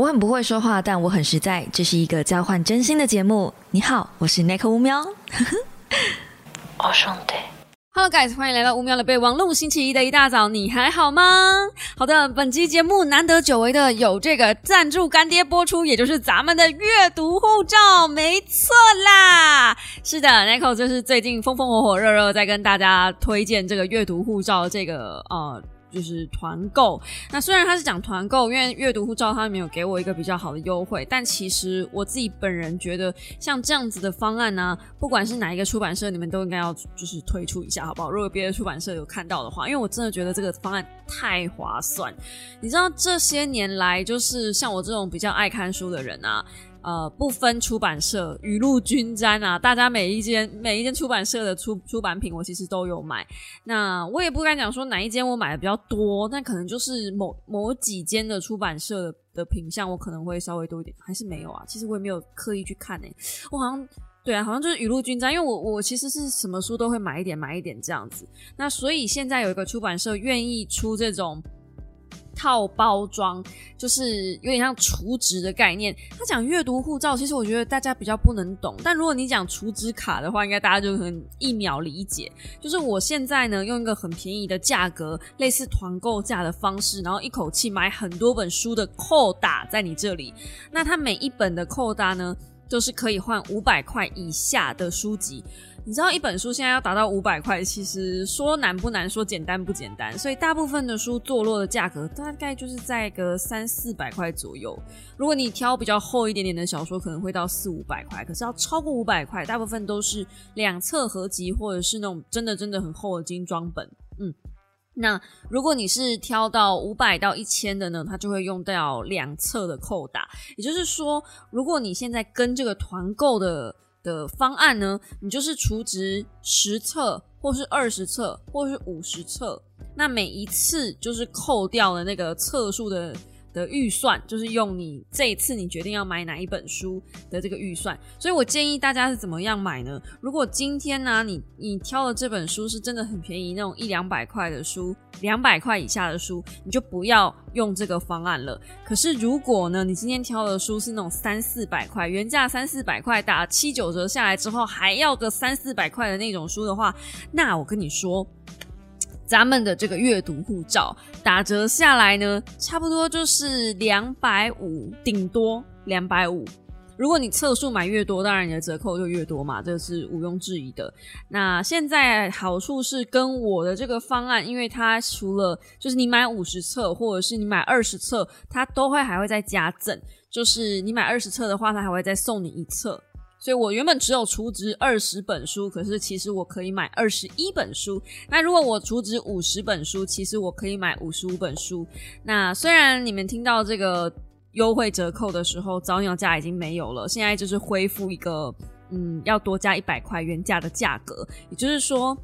我很不会说话，但我很实在。这是一个交换真心的节目。你好，我是 Nick 乌喵。我兄弟。Hello guys，欢迎来到乌喵的备忘录。星期一的一大早，你还好吗？好的，本期节目难得久违的有这个赞助干爹播出，也就是咱们的阅读护照，没错啦。是的，Nico 就是最近风风火火、热热在跟大家推荐这个阅读护照这个呃。就是团购，那虽然他是讲团购，因为阅读护照他没有给我一个比较好的优惠，但其实我自己本人觉得，像这样子的方案呢，不管是哪一个出版社，你们都应该要就是推出一下，好不好？如果别的出版社有看到的话，因为我真的觉得这个方案太划算。你知道这些年来，就是像我这种比较爱看书的人啊。呃，不分出版社，雨露均沾啊！大家每一间每一间出版社的出出版品，我其实都有买。那我也不敢讲说哪一间我买的比较多，但可能就是某某几间的出版社的品相，我可能会稍微多一点，还是没有啊？其实我也没有刻意去看诶，我好像对啊，好像就是雨露均沾，因为我我其实是什么书都会买一点买一点这样子。那所以现在有一个出版社愿意出这种。套包装就是有点像储值的概念。他讲阅读护照，其实我觉得大家比较不能懂。但如果你讲储值卡的话，应该大家就很一秒理解。就是我现在呢，用一个很便宜的价格，类似团购价的方式，然后一口气买很多本书的扣打在你这里。那它每一本的扣打呢，都是可以换五百块以下的书籍。你知道一本书现在要达到五百块，其实说难不难，说简单不简单。所以大部分的书坐落的价格大概就是在个三四百块左右。如果你挑比较厚一点点的小说，可能会到四五百块。可是要超过五百块，大部分都是两册合集或者是那种真的真的很厚的精装本。嗯，那如果你是挑到五百到一千的呢，它就会用到两册的扣打。也就是说，如果你现在跟这个团购的。的方案呢？你就是除值十册，或是二十册，或是五十册，那每一次就是扣掉了那个册数的。的预算就是用你这一次你决定要买哪一本书的这个预算，所以我建议大家是怎么样买呢？如果今天呢，你你挑的这本书是真的很便宜，那种一两百块的书，两百块以下的书，你就不要用这个方案了。可是如果呢，你今天挑的书是那种三四百块，原价三四百块，打七九折下来之后还要个三四百块的那种书的话，那我跟你说。咱们的这个阅读护照打折下来呢，差不多就是两百五，顶多两百五。如果你册数买越多，当然你的折扣就越多嘛，这是毋庸置疑的。那现在好处是跟我的这个方案，因为它除了就是你买五十册或者是你买二十册，它都会还会再加赠，就是你买二十册的话，它还会再送你一册。所以我原本只有储值二十本书，可是其实我可以买二十一本书。那如果我储值五十本书，其实我可以买五十五本书。那虽然你们听到这个优惠折扣的时候，早鸟价已经没有了，现在就是恢复一个嗯，要多加一百块原价的价格。也就是说，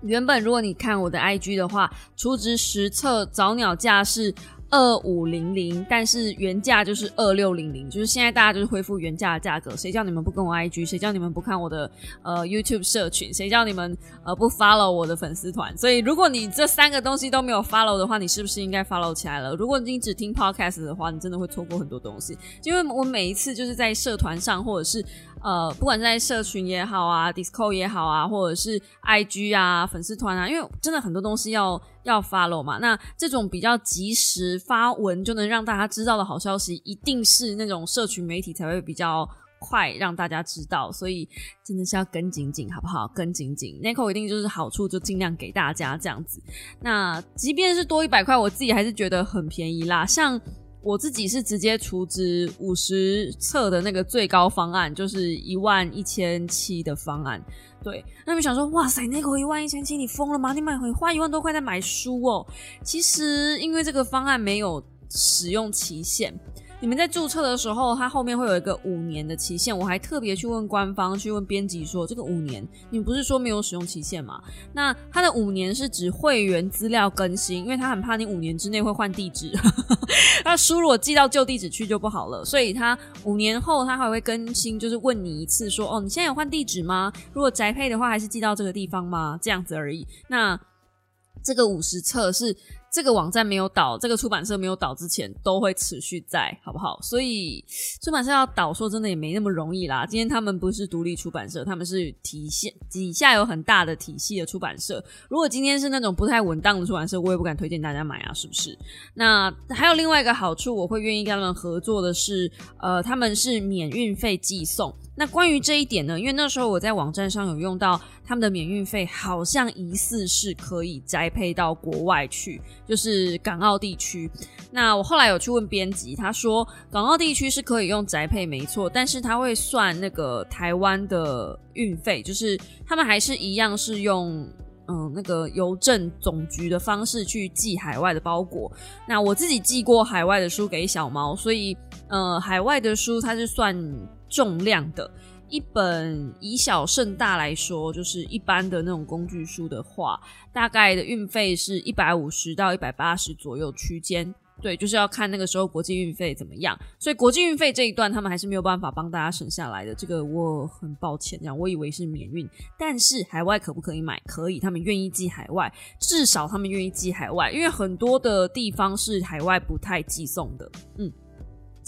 原本如果你看我的 IG 的话，储值实测早鸟价是。二五零零，但是原价就是二六零零，就是现在大家就是恢复原价的价格。谁叫你们不跟我 IG？谁叫你们不看我的呃 YouTube 社群？谁叫你们呃不 follow 我的粉丝团？所以如果你这三个东西都没有 follow 的话，你是不是应该 follow 起来了？如果你只听 podcast 的话，你真的会错过很多东西。因为我每一次就是在社团上，或者是。呃，不管在社群也好啊，Discord 也好啊，或者是 IG 啊，粉丝团啊，因为真的很多东西要要 follow 嘛。那这种比较及时发文就能让大家知道的好消息，一定是那种社群媒体才会比较快让大家知道。所以真的是要跟紧紧，好不好？跟紧紧 n i c o 一定就是好处，就尽量给大家这样子。那即便是多一百块，我自己还是觉得很便宜啦。像我自己是直接除值五十册的那个最高方案，就是一万一千七的方案。对，那你想说，哇塞，那个一万一千七，你疯了吗？你买回花一万多块在买书哦？其实因为这个方案没有使用期限。你们在注册的时候，它后面会有一个五年的期限。我还特别去问官方，去问编辑说，这个五年，你不是说没有使用期限吗？那它的五年是指会员资料更新，因为他很怕你五年之内会换地址，那书如果寄到旧地址去就不好了。所以他五年后他还会更新，就是问你一次，说哦，你现在有换地址吗？如果宅配的话，还是寄到这个地方吗？这样子而已。那这个五十册是这个网站没有倒，这个出版社没有倒之前，都会持续在，好不好？所以出版社要倒，说真的也没那么容易啦。今天他们不是独立出版社，他们是体系底下有很大的体系的出版社。如果今天是那种不太稳当的出版社，我也不敢推荐大家买啊，是不是？那还有另外一个好处，我会愿意跟他们合作的是，呃，他们是免运费寄送。那关于这一点呢？因为那时候我在网站上有用到他们的免运费，好像疑似是可以摘配到国外去，就是港澳地区。那我后来有去问编辑，他说港澳地区是可以用宅配，没错，但是他会算那个台湾的运费，就是他们还是一样是用嗯那个邮政总局的方式去寄海外的包裹。那我自己寄过海外的书给小猫，所以呃海外的书它是算。重量的一本以小胜大来说，就是一般的那种工具书的话，大概的运费是一百五十到一百八十左右区间。对，就是要看那个时候国际运费怎么样。所以国际运费这一段，他们还是没有办法帮大家省下来的。这个我很抱歉，这样我以为是免运，但是海外可不可以买？可以，他们愿意寄海外，至少他们愿意寄海外，因为很多的地方是海外不太寄送的。嗯。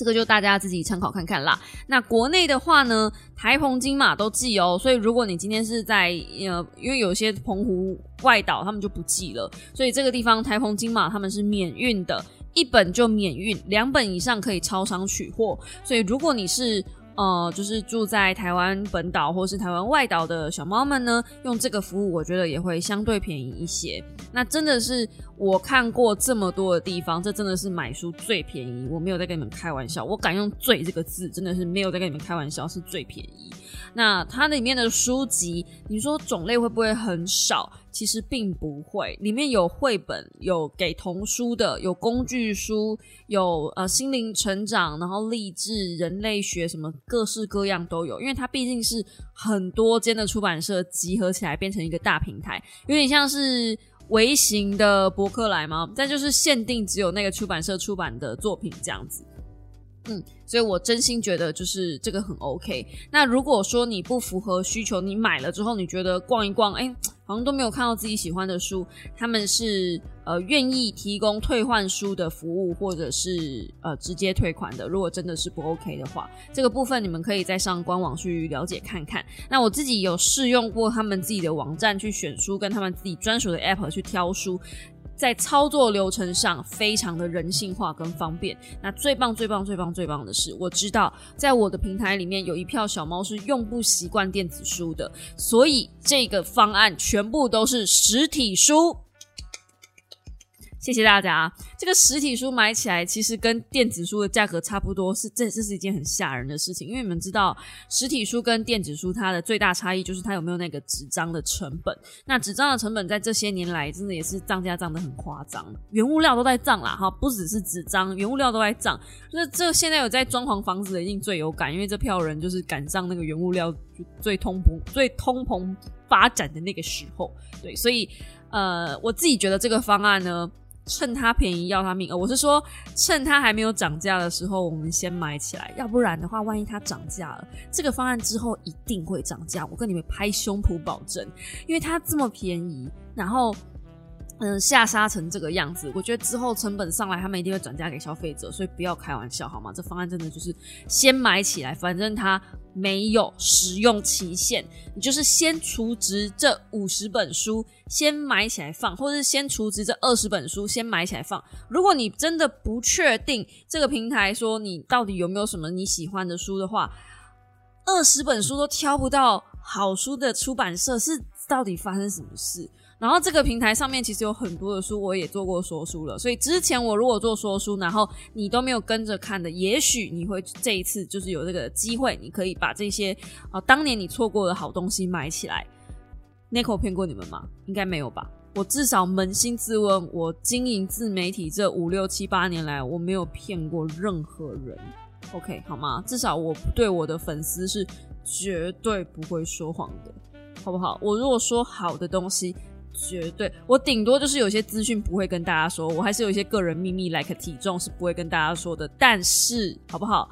这个就大家自己参考看看啦。那国内的话呢，台澎金马都寄哦，所以如果你今天是在呃，因为有些澎湖外岛他们就不寄了，所以这个地方台澎金马他们是免运的，一本就免运，两本以上可以超商取货。所以如果你是呃，就是住在台湾本岛或是台湾外岛的小猫们呢，用这个服务，我觉得也会相对便宜一些。那真的是我看过这么多的地方，这真的是买书最便宜。我没有在跟你们开玩笑，我敢用“最”这个字，真的是没有在跟你们开玩笑，是最便宜。那它里面的书籍，你说种类会不会很少？其实并不会，里面有绘本，有给童书的，有工具书，有呃心灵成长，然后励志、人类学什么各式各样都有。因为它毕竟是很多间的出版社集合起来变成一个大平台，有点像是微型的博客来吗？再就是限定只有那个出版社出版的作品这样子。嗯，所以我真心觉得就是这个很 OK。那如果说你不符合需求，你买了之后你觉得逛一逛，哎，好像都没有看到自己喜欢的书，他们是呃愿意提供退换书的服务，或者是呃直接退款的。如果真的是不 OK 的话，这个部分你们可以再上官网去了解看看。那我自己有试用过他们自己的网站去选书，跟他们自己专属的 App 去挑书。在操作流程上非常的人性化跟方便。那最棒、最棒、最棒、最棒的是，我知道在我的平台里面有一票小猫是用不习惯电子书的，所以这个方案全部都是实体书。谢谢大家。这个实体书买起来其实跟电子书的价格差不多，是这这是一件很吓人的事情。因为你们知道，实体书跟电子书它的最大差异就是它有没有那个纸张的成本。那纸张的成本在这些年来真的也是涨价涨得很夸张，原物料都在涨啦哈，不只是纸张，原物料都在涨。那这现在有在装潢房子的一定最有感，因为这票人就是赶上那个原物料最通膨、最通膨发展的那个时候。对，所以呃，我自己觉得这个方案呢。趁它便宜要它命，呃，我是说趁它还没有涨价的时候，我们先买起来，要不然的话，万一它涨价了，这个方案之后一定会涨价，我跟你们拍胸脯保证，因为它这么便宜，然后。嗯，下杀成这个样子，我觉得之后成本上来，他们一定会转嫁给消费者，所以不要开玩笑好吗？这方案真的就是先买起来，反正它没有使用期限，你就是先储值这五十本书，先买起来放，或者是先储值这二十本书，先买起来放。如果你真的不确定这个平台说你到底有没有什么你喜欢的书的话，二十本书都挑不到好书的出版社是到底发生什么事？然后这个平台上面其实有很多的书，我也做过说书了。所以之前我如果做说书，然后你都没有跟着看的，也许你会这一次就是有这个机会，你可以把这些啊当年你错过的好东西买起来。Nico 骗过你们吗？应该没有吧？我至少扪心自问，我经营自媒体这五六七八年来，我没有骗过任何人。OK 好吗？至少我对我的粉丝是绝对不会说谎的，好不好？我如果说好的东西。绝对，我顶多就是有些资讯不会跟大家说，我还是有一些个人秘密，like 体重是不会跟大家说的。但是，好不好？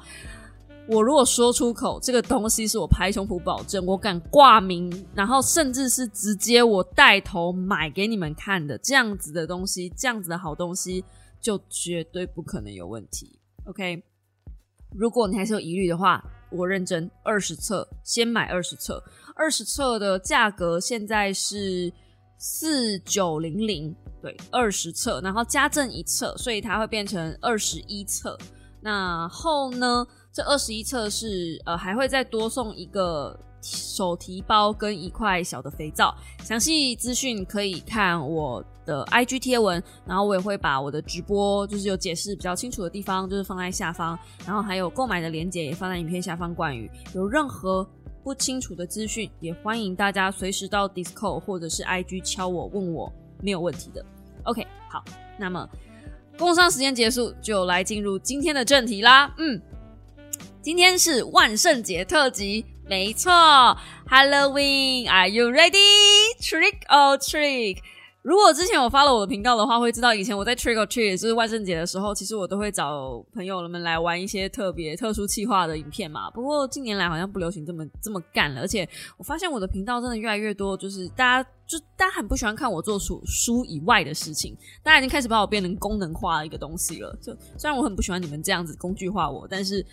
我如果说出口这个东西是我拍胸脯保证，我敢挂名，然后甚至是直接我带头买给你们看的这样子的东西，这样子的好东西，就绝对不可能有问题。OK，如果你还是有疑虑的话，我认真二十册，先买二十册，二十册的价格现在是四九零零，对，二十册，然后加赠一册，所以它会变成二十一册。那后呢？这二十一册是呃，还会再多送一个手提包跟一块小的肥皂。详细资讯可以看我的 IG 贴文，然后我也会把我的直播就是有解释比较清楚的地方，就是放在下方，然后还有购买的链接也放在影片下方。关于有任何不清楚的资讯，也欢迎大家随时到 Discord 或者是 IG 敲我问我，没有问题的。OK，好，那么。工商时间结束，就来进入今天的正题啦。嗯，今天是万圣节特辑，没错，Halloween，Are you ready? Trick or t r i c k 如果之前我发了我的频道的话，会知道以前我在 Trick or Treat，就是万圣节的时候，其实我都会找朋友们来玩一些特别特殊企划的影片嘛。不过近年来好像不流行这么这么干了，而且我发现我的频道真的越来越多，就是大家。就大家很不喜欢看我做书书以外的事情，大家已经开始把我变成功能化的一个东西了。就虽然我很不喜欢你们这样子工具化我，但是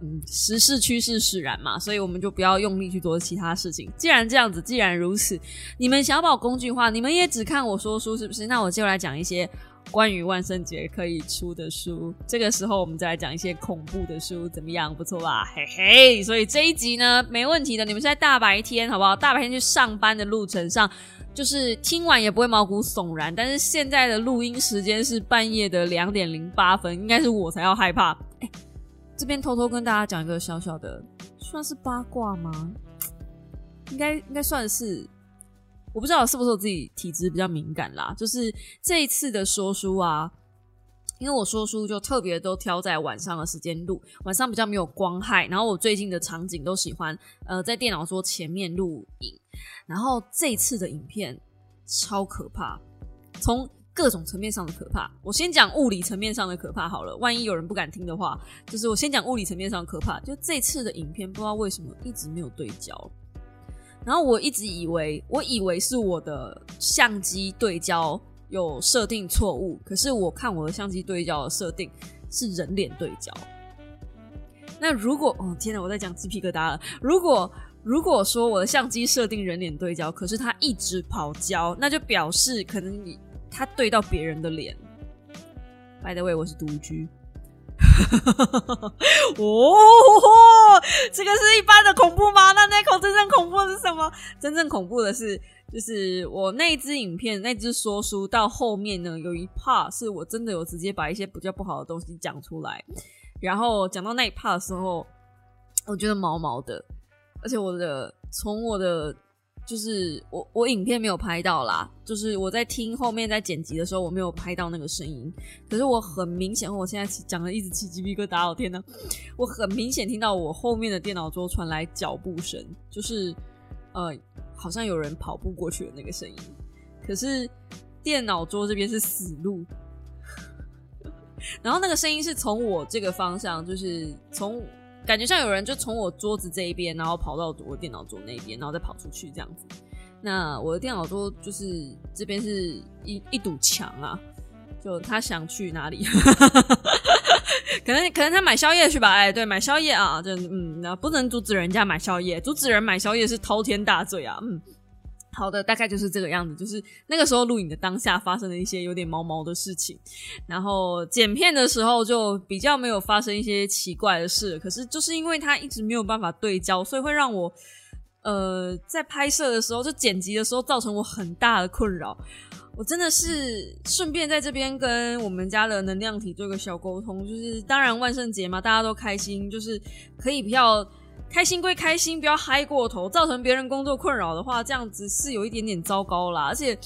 嗯，时势趋势使然嘛，所以我们就不要用力去做其他事情。既然这样子，既然如此，你们想要把我工具化，你们也只看我说书是不是？那我就来讲一些关于万圣节可以出的书。这个时候我们再来讲一些恐怖的书，怎么样？不错吧？嘿嘿。所以这一集呢，没问题的。你们是在大白天好不好？大白天去上班的路程上。就是听完也不会毛骨悚然，但是现在的录音时间是半夜的两点零八分，应该是我才要害怕。哎，这边偷偷跟大家讲一个小小的，算是八卦吗？应该应该算是，我不知道是不是我自己体质比较敏感啦。就是这一次的说书啊。因为我说书就特别都挑在晚上的时间录，晚上比较没有光害。然后我最近的场景都喜欢呃在电脑桌前面录影。然后这次的影片超可怕，从各种层面上的可怕。我先讲物理层面上的可怕好了，万一有人不敢听的话，就是我先讲物理层面上的可怕。就这次的影片不知道为什么一直没有对焦，然后我一直以为我以为是我的相机对焦。有设定错误，可是我看我的相机对焦的设定是人脸对焦。那如果哦天哪，我在讲鸡皮疙瘩了。如果如果说我的相机设定人脸对焦，可是它一直跑焦，那就表示可能你它对到别人的脸。By the way，我是独居。哦，这个是一般的恐怖吗？那那口真正恐怖的是什么？真正恐怖的是。就是我那支影片，那支说书到后面呢，有一 part 是我真的有直接把一些比较不好的东西讲出来，然后讲到那一 part 的时候，我觉得毛毛的，而且我的从我的就是我我影片没有拍到啦，就是我在听后面在剪辑的时候我没有拍到那个声音，可是我很明显，我现在讲的一直起鸡皮疙瘩，我天呐，我很明显听到我后面的电脑桌传来脚步声，就是呃。好像有人跑步过去的那个声音，可是电脑桌这边是死路，然后那个声音是从我这个方向，就是从感觉像有人就从我桌子这一边，然后跑到我电脑桌那边，然后再跑出去这样子。那我的电脑桌就是这边是一一堵墙啊，就他想去哪里？可能可能他买宵夜去吧，哎，对，买宵夜啊，就嗯，那不能阻止人家买宵夜，阻止人买宵夜是滔天大罪啊，嗯，好的，大概就是这个样子，就是那个时候录影的当下发生了一些有点毛毛的事情，然后剪片的时候就比较没有发生一些奇怪的事，可是就是因为它一直没有办法对焦，所以会让我呃在拍摄的时候就剪辑的时候造成我很大的困扰。我真的是顺便在这边跟我们家的能量体做个小沟通，就是当然万圣节嘛，大家都开心，就是可以比较开心归开心，不要嗨过头，造成别人工作困扰的话，这样子是有一点点糟糕啦。而且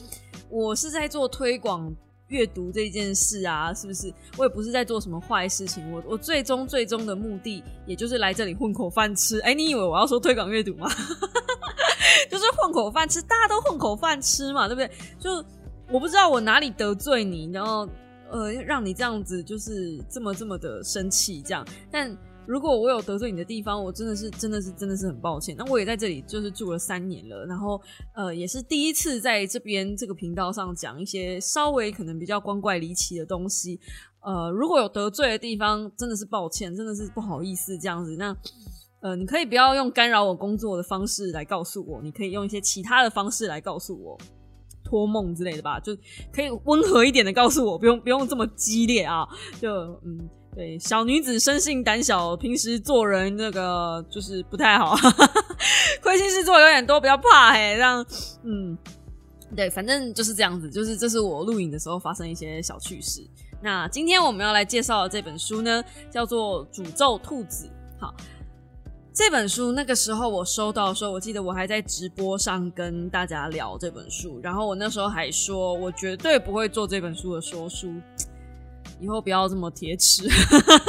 我是在做推广阅读这件事啊，是不是？我也不是在做什么坏事情，我我最终最终的目的，也就是来这里混口饭吃。哎，你以为我要说推广阅读吗？就是混口饭吃，大家都混口饭吃嘛，对不对？就。我不知道我哪里得罪你，然后呃，让你这样子就是这么这么的生气这样。但如果我有得罪你的地方，我真的是真的是真的是很抱歉。那我也在这里就是住了三年了，然后呃也是第一次在这边这个频道上讲一些稍微可能比较光怪离奇的东西。呃，如果有得罪的地方，真的是抱歉，真的是不好意思这样子。那呃，你可以不要用干扰我工作的方式来告诉我，你可以用一些其他的方式来告诉我，托梦之类的吧，就可以温和一点的告诉我，不用不用这么激烈啊，就嗯。对，小女子生性胆小，平时做人那个就是不太好，亏心事做有点多，比较怕嘿。这样，嗯，对，反正就是这样子，就是这是我录影的时候发生一些小趣事。那今天我们要来介绍的这本书呢，叫做《诅咒兔子》。好，这本书那个时候我收到的时候，我记得我还在直播上跟大家聊这本书，然后我那时候还说我绝对不会做这本书的说书。以后不要这么铁齿，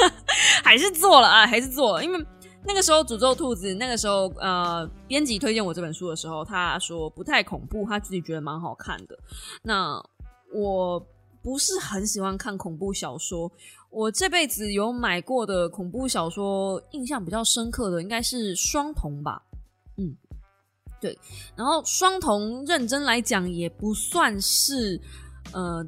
还是做了啊，还是做了。因为那个时候诅咒兔子，那个时候呃，编辑推荐我这本书的时候，他说不太恐怖，他自己觉得蛮好看的。那我不是很喜欢看恐怖小说，我这辈子有买过的恐怖小说，印象比较深刻的应该是双瞳吧。嗯，对。然后双瞳认真来讲也不算是呃。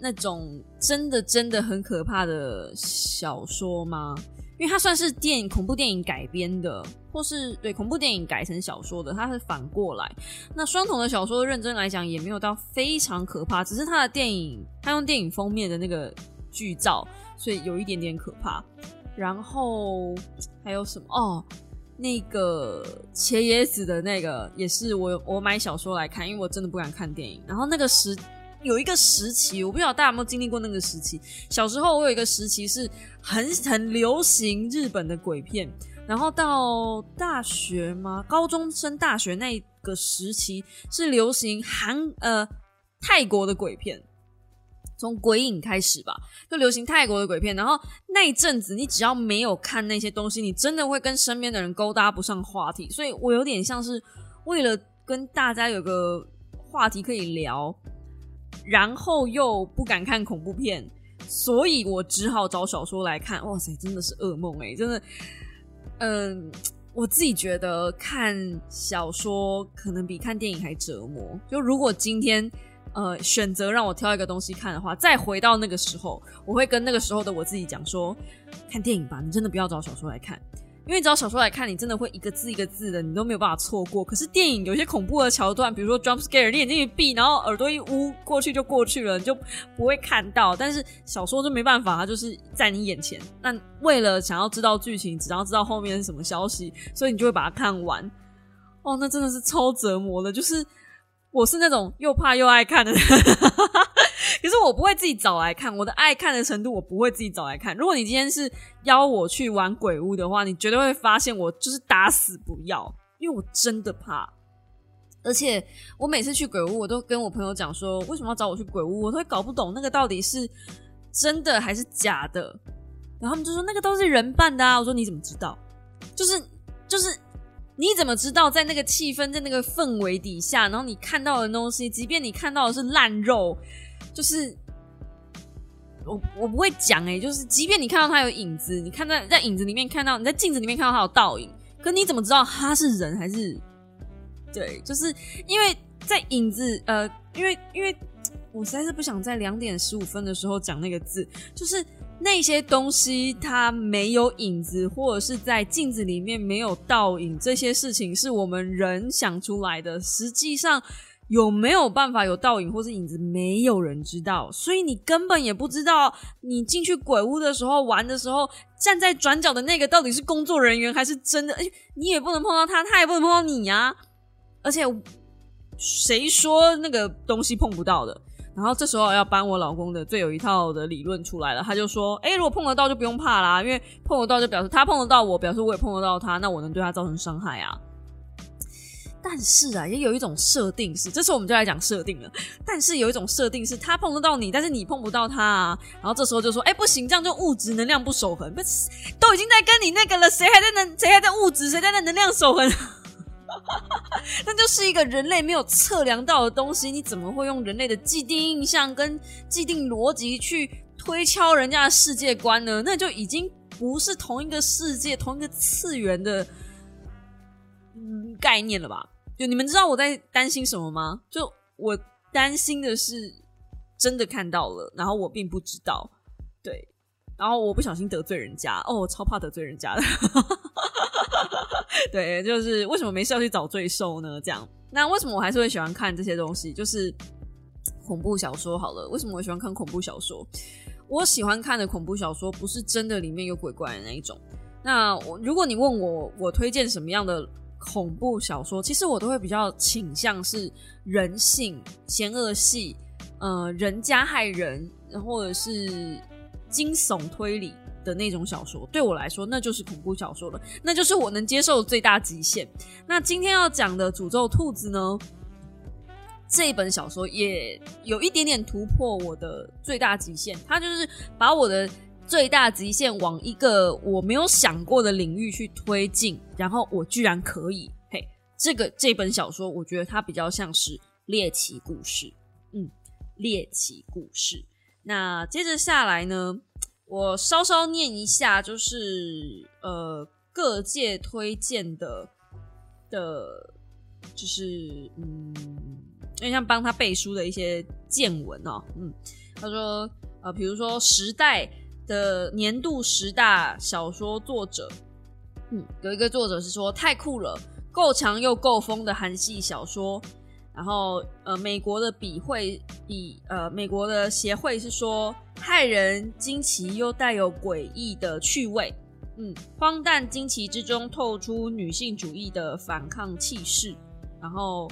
那种真的真的很可怕的小说吗？因为它算是电影恐怖电影改编的，或是对恐怖电影改成小说的，它是反过来。那双瞳的小说认真来讲也没有到非常可怕，只是它的电影，它用电影封面的那个剧照，所以有一点点可怕。然后还有什么？哦，那个茄椰子的那个也是我我买小说来看，因为我真的不敢看电影。然后那个时。有一个时期，我不知道大家有没有经历过那个时期。小时候我有一个时期是很很流行日本的鬼片，然后到大学吗？高中升大学那个时期是流行韩呃泰国的鬼片，从鬼影开始吧，就流行泰国的鬼片。然后那一阵子，你只要没有看那些东西，你真的会跟身边的人勾搭不上话题。所以我有点像是为了跟大家有个话题可以聊。然后又不敢看恐怖片，所以我只好找小说来看。哇塞，真的是噩梦哎！真的，嗯，我自己觉得看小说可能比看电影还折磨。就如果今天呃选择让我挑一个东西看的话，再回到那个时候，我会跟那个时候的我自己讲说：看电影吧，你真的不要找小说来看。因为只要小说来看，你真的会一个字一个字的，你都没有办法错过。可是电影有些恐怖的桥段，比如说 jump scare，你眼睛一闭，然后耳朵一捂，过去就过去了，你就不会看到。但是小说就没办法，它就是在你眼前。那为了想要知道剧情，只要知道后面是什么消息，所以你就会把它看完。哦，那真的是超折磨的，就是我是那种又怕又爱看的人。可是我不会自己找来看，我的爱看的程度我不会自己找来看。如果你今天是邀我去玩鬼屋的话，你绝对会发现我就是打死不要，因为我真的怕。而且我每次去鬼屋，我都跟我朋友讲说，为什么要找我去鬼屋？我都会搞不懂那个到底是真的还是假的。然后他们就说那个都是人扮的啊。我说你怎么知道？就是就是你怎么知道在那个气氛在那个氛围底下，然后你看到的东西，即便你看到的是烂肉。就是我我不会讲哎，就是即便你看到他有影子，你看在在影子里面看到你在镜子里面看到他有倒影，可你怎么知道他是人还是？对，就是因为在影子呃，因为因为我实在是不想在两点十五分的时候讲那个字，就是那些东西它没有影子，或者是在镜子里面没有倒影，这些事情是我们人想出来的，实际上。有没有办法有倒影或是影子？没有人知道，所以你根本也不知道，你进去鬼屋的时候玩的时候，站在转角的那个到底是工作人员还是真的？哎，你也不能碰到他，他也不能碰到你呀。而且谁说那个东西碰不到的？然后这时候要搬我老公的最有一套的理论出来了，他就说：哎，如果碰得到就不用怕啦，因为碰得到就表示他碰得到我，表示我也碰得到他，那我能对他造成伤害啊。但是啊，也有一种设定是，这时候我们就来讲设定了。但是有一种设定是，他碰得到你，但是你碰不到他啊。然后这时候就说，哎，不行，这样就物质能量不守恒，不是都已经在跟你那个了，谁还在能，谁还在物质，谁在那能量守恒？那就是一个人类没有测量到的东西，你怎么会用人类的既定印象跟既定逻辑去推敲人家的世界观呢？那就已经不是同一个世界、同一个次元的概念了吧？就你们知道我在担心什么吗？就我担心的是真的看到了，然后我并不知道，对，然后我不小心得罪人家，哦，我超怕得罪人家的。对，就是为什么没事要去找罪受呢？这样，那为什么我还是会喜欢看这些东西？就是恐怖小说好了。为什么我喜欢看恐怖小说？我喜欢看的恐怖小说不是真的里面有鬼怪的那一种。那我如果你问我，我推荐什么样的恐怖小说？其实我都会比较倾向是人性、嫌恶系，呃，人加害人，或者是惊悚推理。的那种小说，对我来说那就是恐怖小说了，那就是我能接受的最大极限。那今天要讲的《诅咒兔子》呢，这一本小说也有一点点突破我的最大极限，它就是把我的最大极限往一个我没有想过的领域去推进，然后我居然可以。嘿，这个这本小说，我觉得它比较像是猎奇故事，嗯，猎奇故事。那接着下来呢？我稍稍念一下，就是呃各界推荐的的，就是嗯，有点像帮他背书的一些见闻哦。嗯，他说呃，比如说《时代》的年度十大小说作者，嗯，有一个作者是说太酷了，够强又够疯的韩系小说。然后，呃，美国的笔会比呃，美国的协会是说，骇人惊奇又带有诡异的趣味，嗯，荒诞惊奇之中透出女性主义的反抗气势。然后，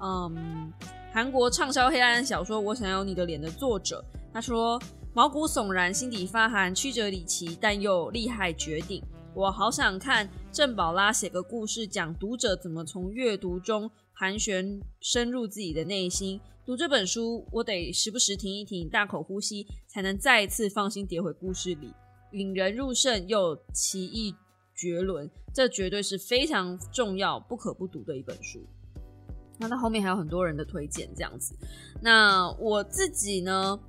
嗯，韩国畅销黑暗小说《我想要你的脸》的作者他说，毛骨悚然，心底发寒，曲折离奇，但又厉害绝顶。我好想看郑宝拉写个故事，讲读者怎么从阅读中。盘旋深入自己的内心，读这本书，我得时不时停一停，大口呼吸，才能再一次放心跌回故事里，引人入胜又奇异绝伦。这绝对是非常重要、不可不读的一本书。那它后面还有很多人的推荐，这样子。那我自己呢？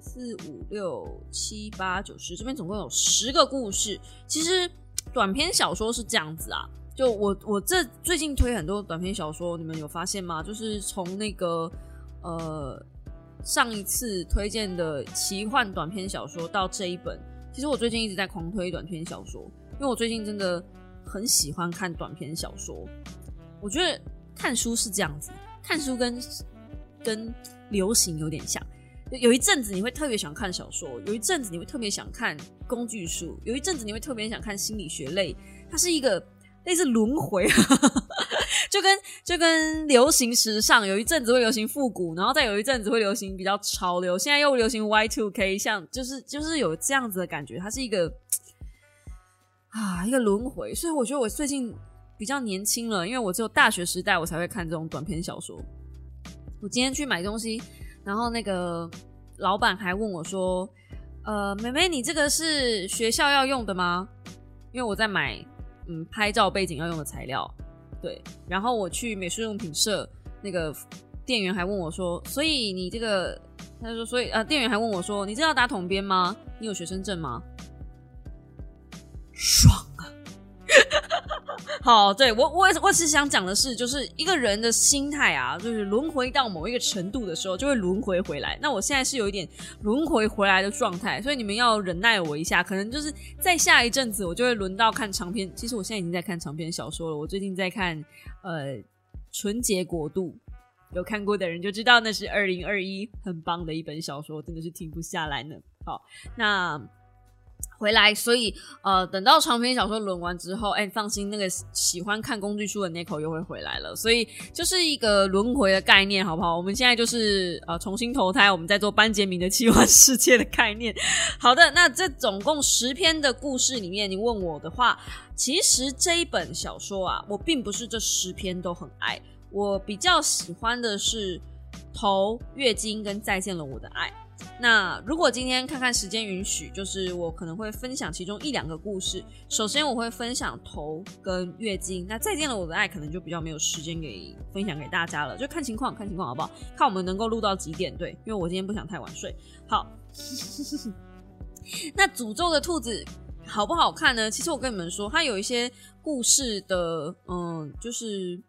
四五六七八九十，这边总共有十个故事。其实短篇小说是这样子啊。就我我这最近推很多短篇小说，你们有发现吗？就是从那个呃上一次推荐的奇幻短篇小说到这一本，其实我最近一直在狂推短篇小说，因为我最近真的很喜欢看短篇小说。我觉得看书是这样子，看书跟跟流行有点像，有一阵子你会特别想看小说，有一阵子你会特别想看工具书，有一阵子你会特别想看心理学类，它是一个。类似轮回，就跟就跟流行时尚，有一阵子会流行复古，然后再有一阵子会流行比较潮流，现在又流行 Y two K，像就是就是有这样子的感觉，它是一个啊一个轮回。所以我觉得我最近比较年轻了，因为我只有大学时代我才会看这种短篇小说。我今天去买东西，然后那个老板还问我说：“呃，妹妹，你这个是学校要用的吗？”因为我在买。嗯，拍照背景要用的材料，对。然后我去美术用品社，那个店员还问我说：“所以你这个，他说，所以呃，店员还问我说，你这要打统编吗？你有学生证吗？”爽啊！好，对我我我是想讲的是，就是一个人的心态啊，就是轮回到某一个程度的时候，就会轮回回来。那我现在是有一点轮回回来的状态，所以你们要忍耐我一下，可能就是在下一阵子，我就会轮到看长篇。其实我现在已经在看长篇小说了，我最近在看呃《纯洁国度》，有看过的人就知道那是二零二一很棒的一本小说，真的是停不下来呢。好，那。回来，所以呃，等到长篇小说轮完之后，哎，放心，那个喜欢看工具书的那口又会回来了，所以就是一个轮回的概念，好不好？我们现在就是呃重新投胎，我们在做班杰明的奇幻世界的概念。好的，那这总共十篇的故事里面，你问我的话，其实这一本小说啊，我并不是这十篇都很爱，我比较喜欢的是《头月经》跟《再见了我的爱》。那如果今天看看时间允许，就是我可能会分享其中一两个故事。首先我会分享头跟月经，那再见了我的爱可能就比较没有时间给分享给大家了，就看情况看情况好不好？看我们能够录到几点？对，因为我今天不想太晚睡。好，那诅咒的兔子好不好看呢？其实我跟你们说，它有一些故事的，嗯，就是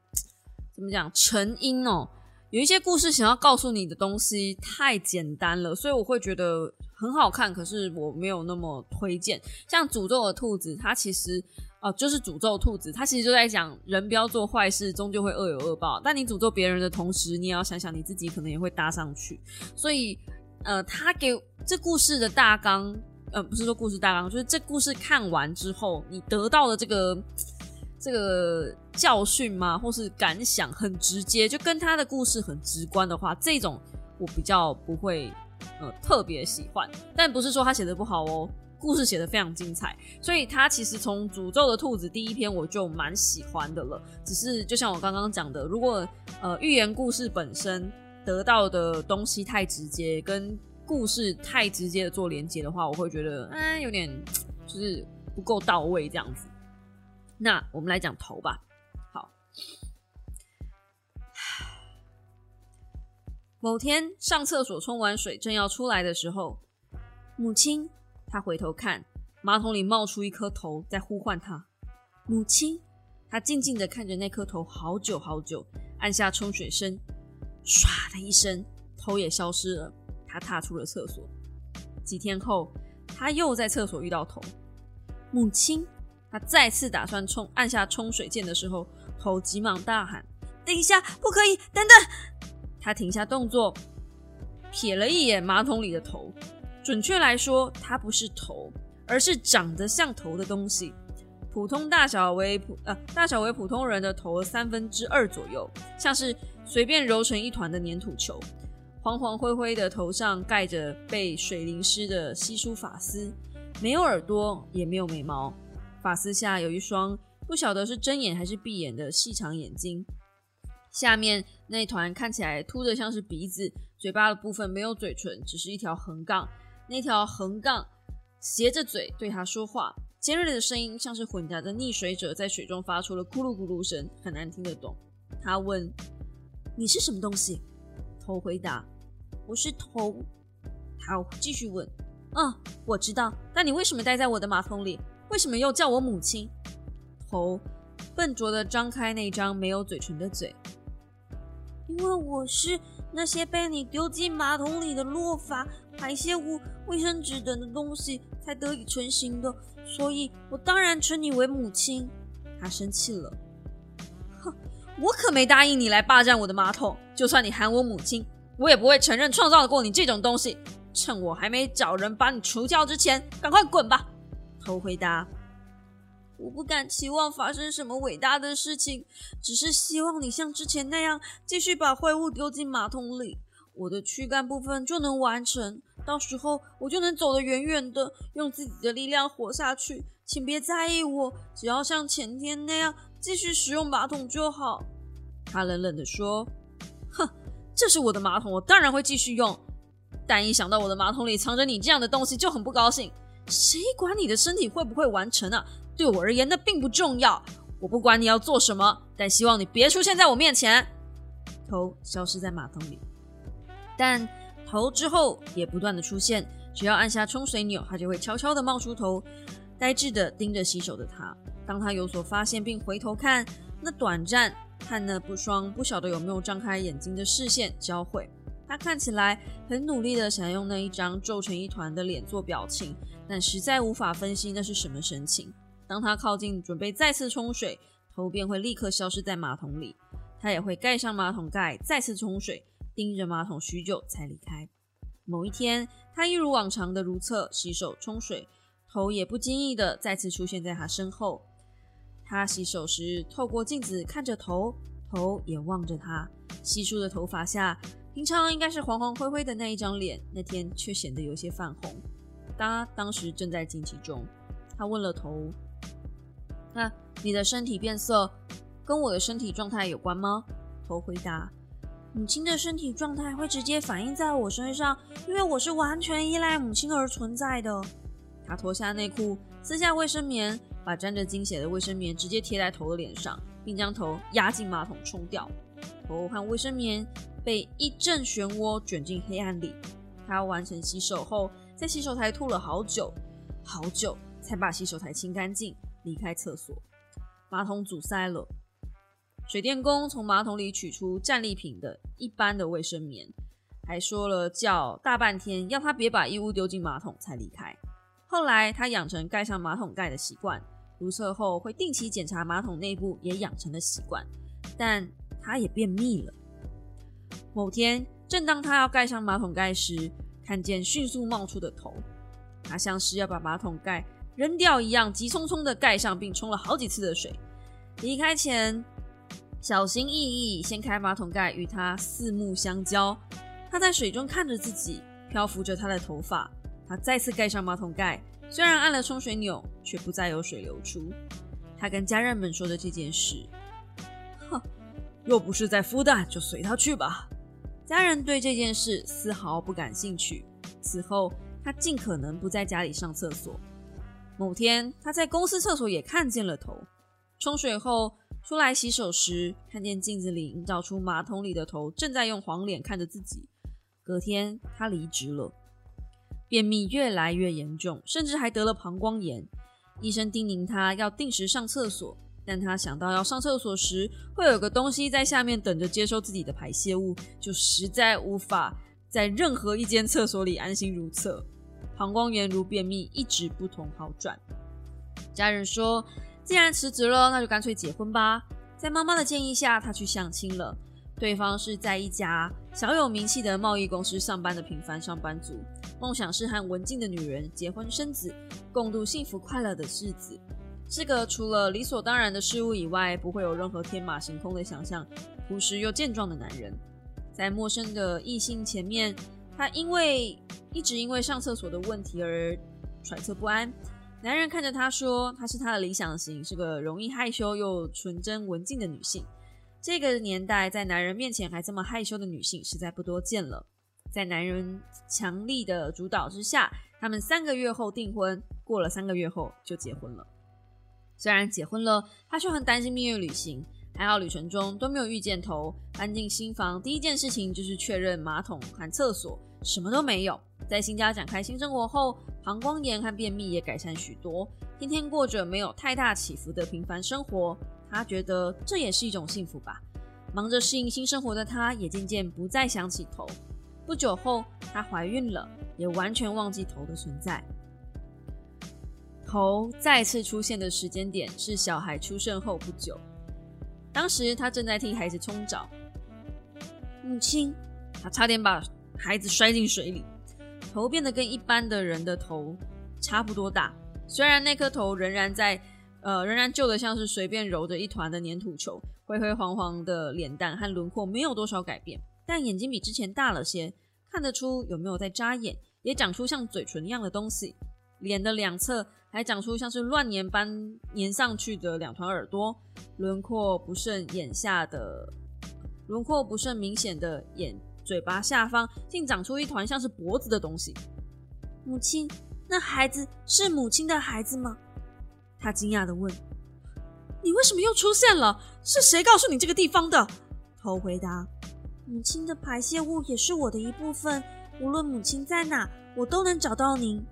怎么讲成因哦。有一些故事想要告诉你的东西太简单了，所以我会觉得很好看，可是我没有那么推荐。像诅咒的兔子，它其实哦，就是诅咒兔子，它其实就在讲人不要做坏事，终究会恶有恶报。但你诅咒别人的同时，你也要想想你自己可能也会搭上去。所以，呃，他给这故事的大纲，呃，不是说故事大纲，就是这故事看完之后，你得到的这个。这个教训吗，或是感想很直接，就跟他的故事很直观的话，这种我比较不会呃特别喜欢。但不是说他写的不好哦，故事写的非常精彩，所以他其实从诅咒的兔子第一篇我就蛮喜欢的了。只是就像我刚刚讲的，如果呃寓言故事本身得到的东西太直接，跟故事太直接的做连接的话，我会觉得嗯有点就是不够到位这样子。那我们来讲头吧。好，某天上厕所冲完水，正要出来的时候，母亲，他回头看，马桶里冒出一颗头，在呼唤他。母亲，他静静的看着那颗头，好久好久，按下冲水声，唰的一声，头也消失了。他踏出了厕所。几天后，他又在厕所遇到头，母亲。他再次打算冲按下冲水键的时候，头急忙大喊：“等一下，不可以！等等！”他停下动作，瞥了一眼马桶里的头。准确来说，它不是头，而是长得像头的东西，普通大小为普呃大小为普通人的头三分之二左右，像是随便揉成一团的粘土球。黄黄灰灰的头上盖着被水淋湿的稀疏发丝，没有耳朵，也没有眉毛。发丝下有一双不晓得是睁眼还是闭眼的细长眼睛，下面那团看起来凸的像是鼻子，嘴巴的部分没有嘴唇，只是一条横杠。那条横杠斜着嘴对他说话，尖锐的声音像是混杂着溺水者在水中发出了咕噜咕噜声，很难听得懂。他问：“你是什么东西？”头回答：“我是头。”他继续问：“啊，我知道，但你为什么待在我的马桶里？”为什么又叫我母亲？头笨拙的张开那张没有嘴唇的嘴。因为我是那些被你丢进马桶里的落发、排泄物、卫生纸等的东西才得以成型的，所以我当然称你为母亲。他生气了，哼，我可没答应你来霸占我的马桶。就算你喊我母亲，我也不会承认创造过你这种东西。趁我还没找人把你除掉之前，赶快滚吧！头回答：“我不敢期望发生什么伟大的事情，只是希望你像之前那样继续把坏物丢进马桶里，我的躯干部分就能完成。到时候我就能走得远远的，用自己的力量活下去。请别在意我，只要像前天那样继续使用马桶就好。”他冷冷地说：“哼，这是我的马桶，我当然会继续用。但一想到我的马桶里藏着你这样的东西，就很不高兴。”谁管你的身体会不会完成啊？对我而言，那并不重要。我不管你要做什么，但希望你别出现在我面前。头消失在马桶里，但头之后也不断的出现。只要按下冲水钮，它就会悄悄的冒出头，呆滞的盯着洗手的他。当他有所发现并回头看，那短暂和那不双不晓得有没有张开眼睛的视线交汇。他看起来很努力的想用那一张皱成一团的脸做表情。但实在无法分析那是什么神情。当他靠近准备再次冲水，头便会立刻消失在马桶里。他也会盖上马桶盖，再次冲水，盯着马桶许久才离开。某一天，他一如往常的如厕、洗手、冲水，头也不经意的再次出现在他身后。他洗手时透过镜子看着头，头也望着他。稀疏的头发下，平常应该是黄黄灰灰的那一张脸，那天却显得有些泛红。他当时正在惊奇中，他问了头：“那你的身体变色跟我的身体状态有关吗？”头回答：“母亲的身体状态会直接反映在我身上，因为我是完全依赖母亲而存在的。”他脱下内裤，撕下卫生棉，把沾着精血的卫生棉直接贴在头的脸上，并将头压进马桶冲掉。头和卫生棉被一阵漩涡卷进黑暗里。他完成洗手后。在洗手台吐了好久，好久，才把洗手台清干净，离开厕所。马桶阻塞了，水电工从马桶里取出战利品的一般的卫生棉，还说了叫大半天，要他别把衣物丢进马桶才离开。后来他养成盖上马桶盖的习惯，如厕后会定期检查马桶内部，也养成了习惯。但他也便秘了。某天，正当他要盖上马桶盖时，看见迅速冒出的头，他像是要把马桶盖扔掉一样，急匆匆的盖上，并冲了好几次的水。离开前，小心翼翼掀开马桶盖，与他四目相交。他在水中看着自己，漂浮着他的头发。他再次盖上马桶盖，虽然按了冲水钮，却不再有水流出。他跟家人们说的这件事，哼，又不是在孵蛋，就随他去吧。家人对这件事丝毫不感兴趣。此后，他尽可能不在家里上厕所。某天，他在公司厕所也看见了头。冲水后出来洗手时，看见镜子里映照出马桶里的头正在用黄脸看着自己。隔天，他离职了。便秘越来越严重，甚至还得了膀胱炎。医生叮咛他要定时上厕所。但他想到要上厕所时会有个东西在下面等着接收自己的排泄物，就实在无法在任何一间厕所里安心如厕。膀胱炎如便秘，一直不同好转。家人说，既然辞职了，那就干脆结婚吧。在妈妈的建议下，他去相亲了。对方是在一家小有名气的贸易公司上班的平凡上班族，梦想是和文静的女人结婚生子，共度幸福快乐的日子。是个除了理所当然的事物以外，不会有任何天马行空的想象，朴实又健壮的男人，在陌生的异性前面，他因为一直因为上厕所的问题而揣测不安。男人看着他说：“他是他的理想型，是个容易害羞又纯真文静的女性。这个年代，在男人面前还这么害羞的女性实在不多见了。”在男人强力的主导之下，他们三个月后订婚，过了三个月后就结婚了。虽然结婚了，他却很担心蜜月旅行。还好旅程中都没有遇见头。搬进新房，第一件事情就是确认马桶和厕所什么都没有。在新家展开新生活后，膀胱炎和便秘也改善许多，天天过着没有太大起伏的平凡生活。他觉得这也是一种幸福吧。忙着适应新生活的他，也渐渐不再想起头。不久后，她怀孕了，也完全忘记头的存在。头再次出现的时间点是小孩出生后不久，当时他正在替孩子冲澡。母亲，他差点把孩子摔进水里，头变得跟一般的人的头差不多大。虽然那颗头仍然在，呃，仍然旧的像是随便揉着一团的粘土球，灰灰黄黄的脸蛋和轮廓没有多少改变，但眼睛比之前大了些，看得出有没有在眨眼，也长出像嘴唇一样的东西。脸的两侧还长出像是乱粘般粘上去的两团耳朵，轮廓不甚眼下的轮廓不甚明显的眼嘴巴下方竟长出一团像是脖子的东西。母亲，那孩子是母亲的孩子吗？他惊讶的问。你为什么又出现了？是谁告诉你这个地方的？头回答。母亲的排泄物也是我的一部分，无论母亲在哪，我都能找到您。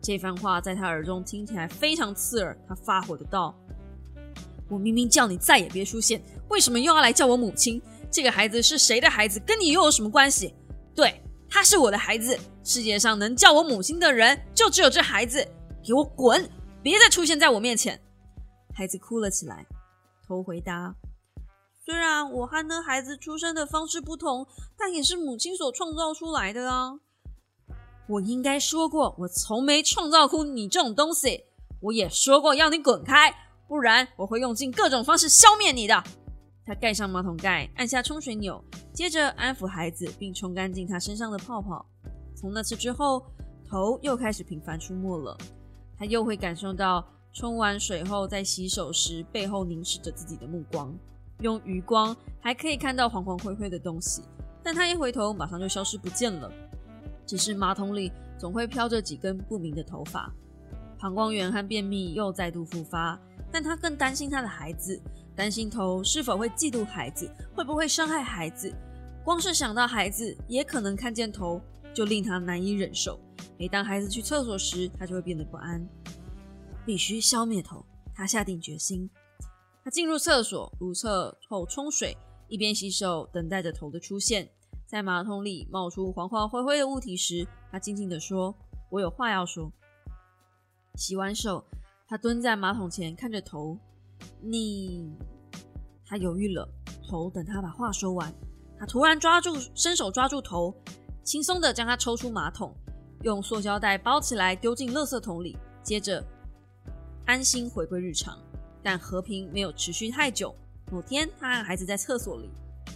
这番话在他耳中听起来非常刺耳，他发火的道：“我明明叫你再也别出现，为什么又要来叫我母亲？这个孩子是谁的孩子？跟你又有什么关系？对，他是我的孩子。世界上能叫我母亲的人，就只有这孩子。给我滚！别再出现在我面前！”孩子哭了起来。头回答：“虽然我和那孩子出生的方式不同，但也是母亲所创造出来的啊。”我应该说过，我从没创造出你这种东西。我也说过要你滚开，不然我会用尽各种方式消灭你的。他盖上马桶盖，按下冲水钮，接着安抚孩子，并冲干净他身上的泡泡。从那次之后，头又开始频繁出没了。他又会感受到冲完水后在洗手时背后凝视着自己的目光，用余光还可以看到黄黄灰灰的东西，但他一回头，马上就消失不见了。只是马桶里总会飘着几根不明的头发，膀胱炎和便秘又再度复发，但他更担心他的孩子，担心头是否会嫉妒孩子，会不会伤害孩子。光是想到孩子也可能看见头，就令他难以忍受。每当孩子去厕所时，他就会变得不安。必须消灭头。他下定决心。他进入厕所，如厕后冲水，一边洗手，等待着头的出现。在马桶里冒出黄黄灰灰的物体时，他静静地说：“我有话要说。”洗完手，他蹲在马桶前看着头。你，他犹豫了。头等他把话说完，他突然抓住，伸手抓住头，轻松的将他抽出马桶，用塑胶袋包起来，丢进垃圾桶里，接着安心回归日常。但和平没有持续太久。某天，他和孩子在厕所里，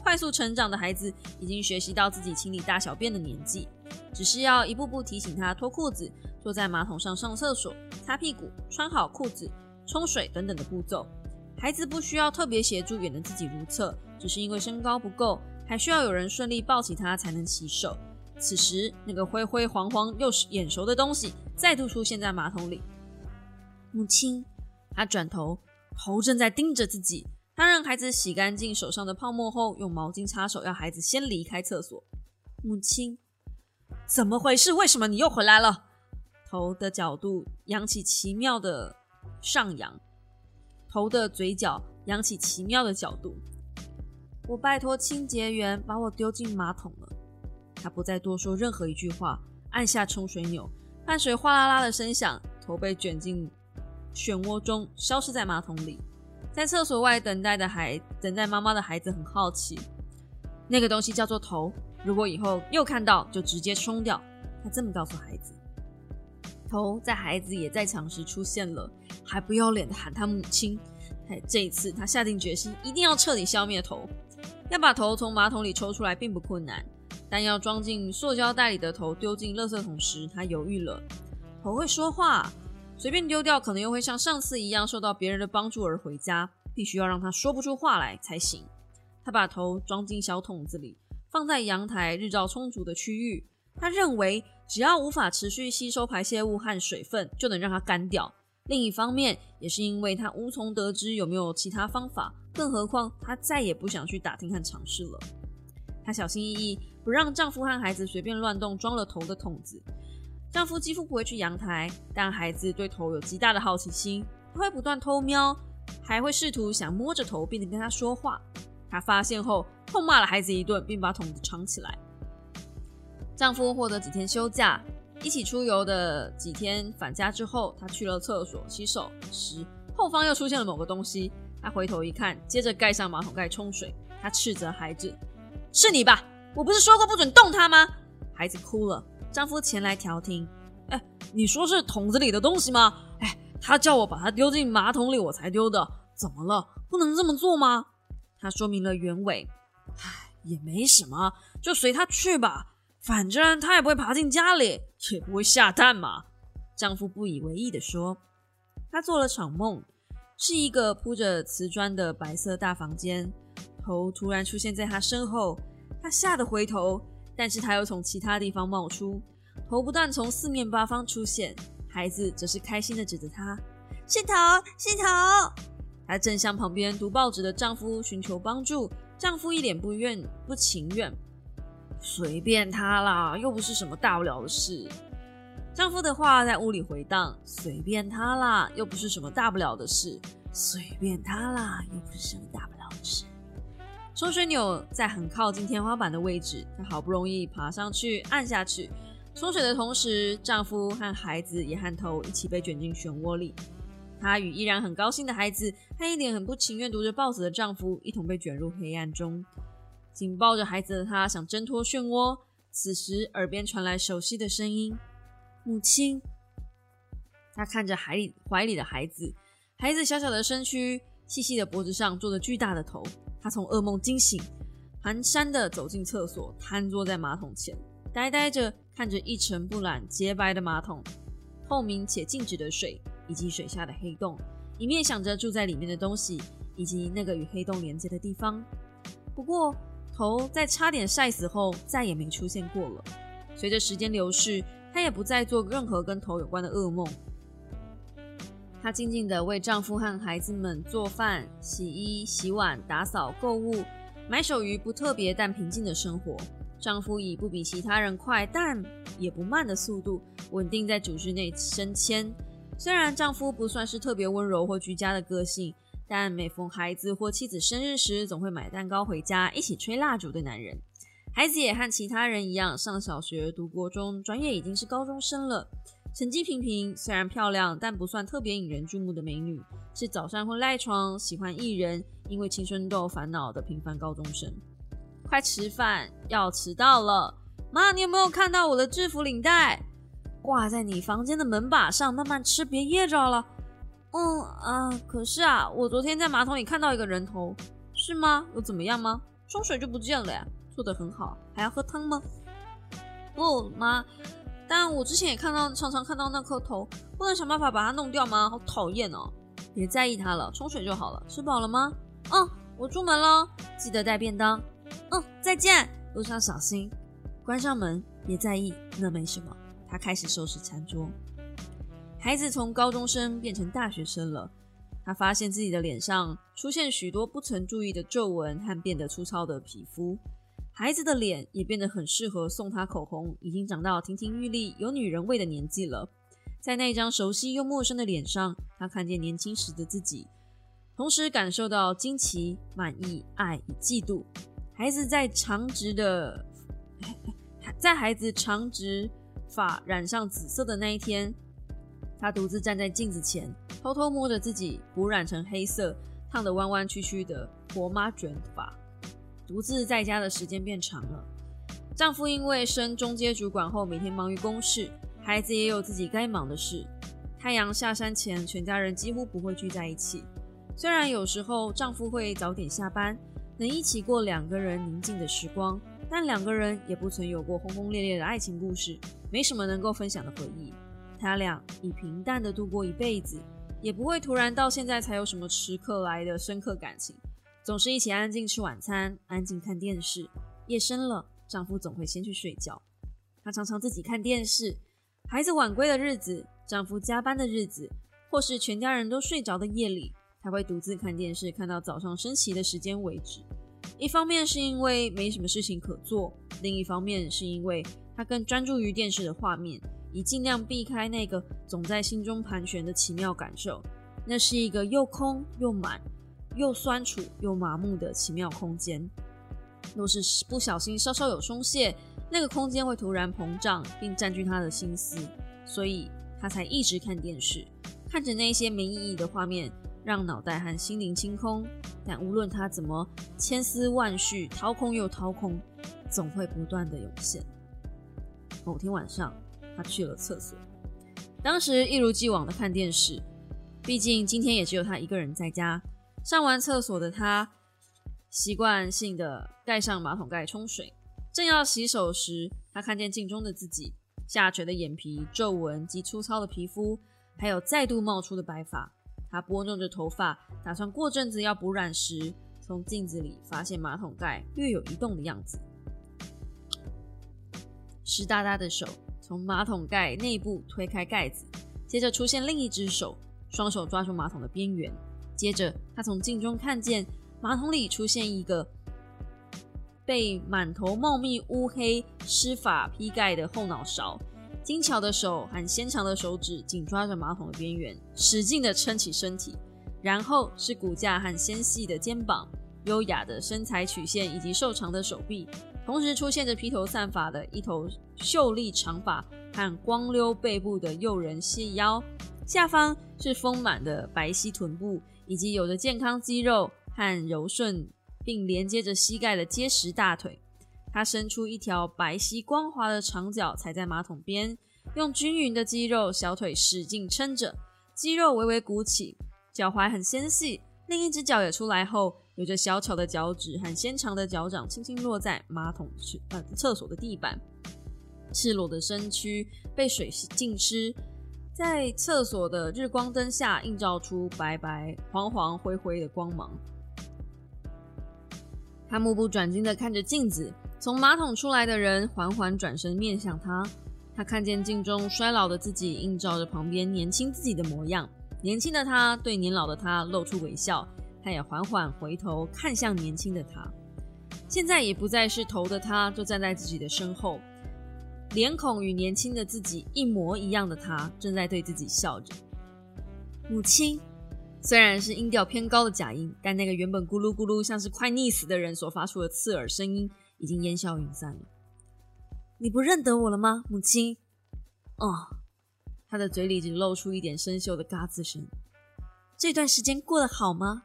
快速成长的孩子已经学习到自己清理大小便的年纪，只是要一步步提醒他脱裤子，坐在马桶上上厕所，擦屁股，穿好裤子，冲水等等的步骤。孩子不需要特别协助也能自己如厕，只是因为身高不够，还需要有人顺利抱起他才能洗手。此时，那个灰灰黄黄又眼熟的东西再度出现在马桶里。母亲，他转头，头正在盯着自己。他让孩子洗干净手上的泡沫后，用毛巾擦手，要孩子先离开厕所。母亲，怎么回事？为什么你又回来了？头的角度扬起奇妙的上扬。头的嘴角扬起奇妙的角度。我拜托清洁员把我丢进马桶了。他不再多说任何一句话，按下冲水钮，汗水哗啦啦的声响，头被卷进漩涡中，消失在马桶里。在厕所外等待的孩，等待妈妈的孩子很好奇，那个东西叫做头。如果以后又看到，就直接冲掉。他这么告诉孩子。头在孩子也在场时出现了，还不要脸的喊他母亲。哎，这一次他下定决心，一定要彻底消灭头。要把头从马桶里抽出来并不困难，但要装进塑胶袋里的头丢进垃圾桶时，他犹豫了。头会说话，随便丢掉可能又会像上次一样受到别人的帮助而回家，必须要让他说不出话来才行。他把头装进小桶子里，放在阳台日照充足的区域。他认为。只要无法持续吸收排泄物和水分，就能让它干掉。另一方面，也是因为他无从得知有没有其他方法，更何况他再也不想去打听和尝试了。她小心翼翼，不让丈夫和孩子随便乱动装了头的桶子。丈夫几乎不会去阳台，但孩子对头有极大的好奇心，他会不断偷瞄，还会试图想摸着头，并且跟他说话。她发现后，痛骂了孩子一顿，并把桶子藏起来。丈夫获得几天休假，一起出游的几天返家之后，他去了厕所洗手时，后方又出现了某个东西。他回头一看，接着盖上马桶盖冲水。他斥责孩子：“是你吧？我不是说过不准动它吗？”孩子哭了。丈夫前来调停：“哎，你说是桶子里的东西吗？哎，他叫我把它丢进马桶里，我才丢的。怎么了？不能这么做吗？”他说明了原委：“哎，也没什么，就随他去吧。”反正他也不会爬进家里，也不会下蛋嘛。丈夫不以为意地说：“他做了场梦，是一个铺着瓷砖的白色大房间。头突然出现在他身后，他吓得回头，但是他又从其他地方冒出。头不断从四面八方出现，孩子则是开心的指着他：是头，是头。她正向旁边读报纸的丈夫寻求帮助，丈夫一脸不愿不情愿。”随便他啦，又不是什么大不了的事。丈夫的话在屋里回荡：“随便他啦，又不是什么大不了的事。随便他啦，又不是什么大不了的事。”抽水钮在很靠近天花板的位置，她好不容易爬上去按下去。冲水的同时，丈夫和孩子也和头一起被卷进漩涡里。她与依然很高兴的孩子，和一脸很不情愿读着报纸的丈夫一同被卷入黑暗中。紧抱着孩子的她想挣脱漩涡，此时耳边传来熟悉的声音：“母亲。”她看着海里怀里的孩子，孩子小小的身躯，细细的脖子上坐着巨大的头。他从噩梦惊醒，蹒跚的走进厕所，瘫坐在马桶前，呆呆着看着一尘不染、洁白的马桶、透明且静止的水以及水下的黑洞，一面想着住在里面的东西以及那个与黑洞连接的地方。不过。头在差点晒死后再也没出现过了。随着时间流逝，他也不再做任何跟头有关的噩梦。她静静地为丈夫和孩子们做饭、洗衣、洗碗、打扫、购物，埋首于不特别但平静的生活。丈夫以不比其他人快但也不慢的速度，稳定在组织内升迁。虽然丈夫不算是特别温柔或居家的个性，但每逢孩子或妻子生日时，总会买蛋糕回家，一起吹蜡烛的男人。孩子也和其他人一样，上小学、读国中，转眼已经是高中生了。成绩平平，虽然漂亮，但不算特别引人注目的美女。是早上会赖床、喜欢艺人、因为青春痘烦恼的平凡高中生。快吃饭，要迟到了！妈，你有没有看到我的制服领带挂在你房间的门把上？慢慢吃，别噎着了。嗯啊，可是啊，我昨天在马桶里看到一个人头，是吗？有怎么样吗？冲水就不见了呀。做的很好，还要喝汤吗？不，妈。但我之前也看到，常常看到那颗头，不能想办法把它弄掉吗？好讨厌哦！别在意它了，冲水就好了。吃饱了吗？嗯，我出门了，记得带便当。嗯，再见，路上小心。关上门，别在意，那没什么。他开始收拾餐桌。孩子从高中生变成大学生了，他发现自己的脸上出现许多不曾注意的皱纹和变得粗糙的皮肤。孩子的脸也变得很适合送他口红，已经长到亭亭玉立、有女人味的年纪了。在那张熟悉又陌生的脸上，他看见年轻时的自己，同时感受到惊奇、满意、爱与嫉妒。孩子在长直的，在孩子长直发染上紫色的那一天，他独自站在镜子前，偷偷摸着自己补染成黑色、烫得弯弯曲曲的婆妈卷发。独自在家的时间变长了。丈夫因为升中阶主管后，每天忙于公事，孩子也有自己该忙的事。太阳下山前，全家人几乎不会聚在一起。虽然有时候丈夫会早点下班，能一起过两个人宁静的时光，但两个人也不曾有过轰轰烈烈的爱情故事，没什么能够分享的回忆。他俩以平淡的度过一辈子，也不会突然到现在才有什么时刻来的深刻感情。总是一起安静吃晚餐，安静看电视。夜深了，丈夫总会先去睡觉。她常常自己看电视。孩子晚归的日子，丈夫加班的日子，或是全家人都睡着的夜里，她会独自看电视，看到早上升旗的时间为止。一方面是因为没什么事情可做，另一方面是因为她更专注于电视的画面，以尽量避开那个总在心中盘旋的奇妙感受。那是一个又空又满。又酸楚又麻木的奇妙空间，若是不小心稍稍有松懈，那个空间会突然膨胀并占据他的心思，所以他才一直看电视，看着那些没意义的画面，让脑袋和心灵清空。但无论他怎么千丝万绪，掏空又掏空，总会不断的涌现。某天晚上，他去了厕所，当时一如既往的看电视，毕竟今天也只有他一个人在家。上完厕所的他，习惯性的盖上马桶盖冲水。正要洗手时，他看见镜中的自己，下垂的眼皮、皱纹及粗糙的皮肤，还有再度冒出的白发。他拨弄着头发，打算过阵子要补染时，从镜子里发现马桶盖略有移动的样子。湿哒哒的手从马桶盖内部推开盖子，接着出现另一只手，双手抓住马桶的边缘。接着，他从镜中看见马桶里出现一个被满头茂密乌黑湿发披盖的后脑勺，精巧的手和纤长的手指紧抓着马桶的边缘，使劲的撑起身体。然后是骨架和纤细的肩膀、优雅的身材曲线以及瘦长的手臂，同时出现着披头散发的一头秀丽长发和光溜背部的诱人细腰，下方是丰满的白皙臀部。以及有着健康肌肉和柔顺，并连接着膝盖的结实大腿。他伸出一条白皙光滑的长脚，踩在马桶边，用均匀的肌肉小腿使劲撑着，肌肉微微鼓起，脚踝很纤细。另一只脚也出来后，有着小巧的脚趾和纤长的脚掌，轻轻落在马桶呃厕所的地板。赤裸的身躯被水浸湿。在厕所的日光灯下映照出白白、黄黄、灰灰的光芒。他目不转睛地看着镜子，从马桶出来的人缓缓转身面向他。他看见镜中衰老的自己映照着旁边年轻自己的模样。年轻的他对年老的他露出微笑，他也缓缓回头看向年轻的他。现在也不再是头的他，就站在自己的身后。脸孔与年轻的自己一模一样的他，正在对自己笑着。母亲。虽然是音调偏高的假音，但那个原本咕噜咕噜像是快溺死的人所发出的刺耳声音，已经烟消云散了。你不认得我了吗，母亲？哦，他的嘴里只露出一点生锈的嘎吱声。这段时间过得好吗？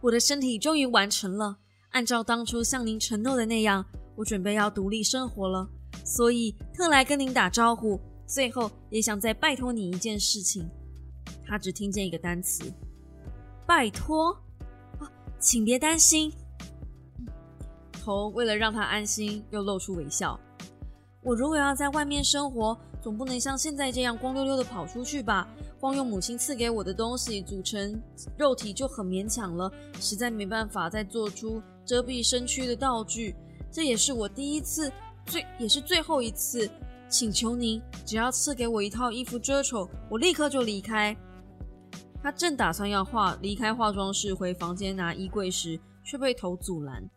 我的身体终于完成了，按照当初向您承诺的那样，我准备要独立生活了，所以特来跟您打招呼。最后，也想再拜托你一件事情。他只听见一个单词：“拜托。”啊，请别担心。头为了让他安心，又露出微笑。我如果要在外面生活，总不能像现在这样光溜溜的跑出去吧？光用母亲赐给我的东西组成肉体就很勉强了，实在没办法再做出遮蔽身躯的道具。这也是我第一次，最也是最后一次，请求您只要赐给我一套衣服遮丑，我立刻就离开。他正打算要化离开化妆室回房间拿衣柜时，却被头阻拦。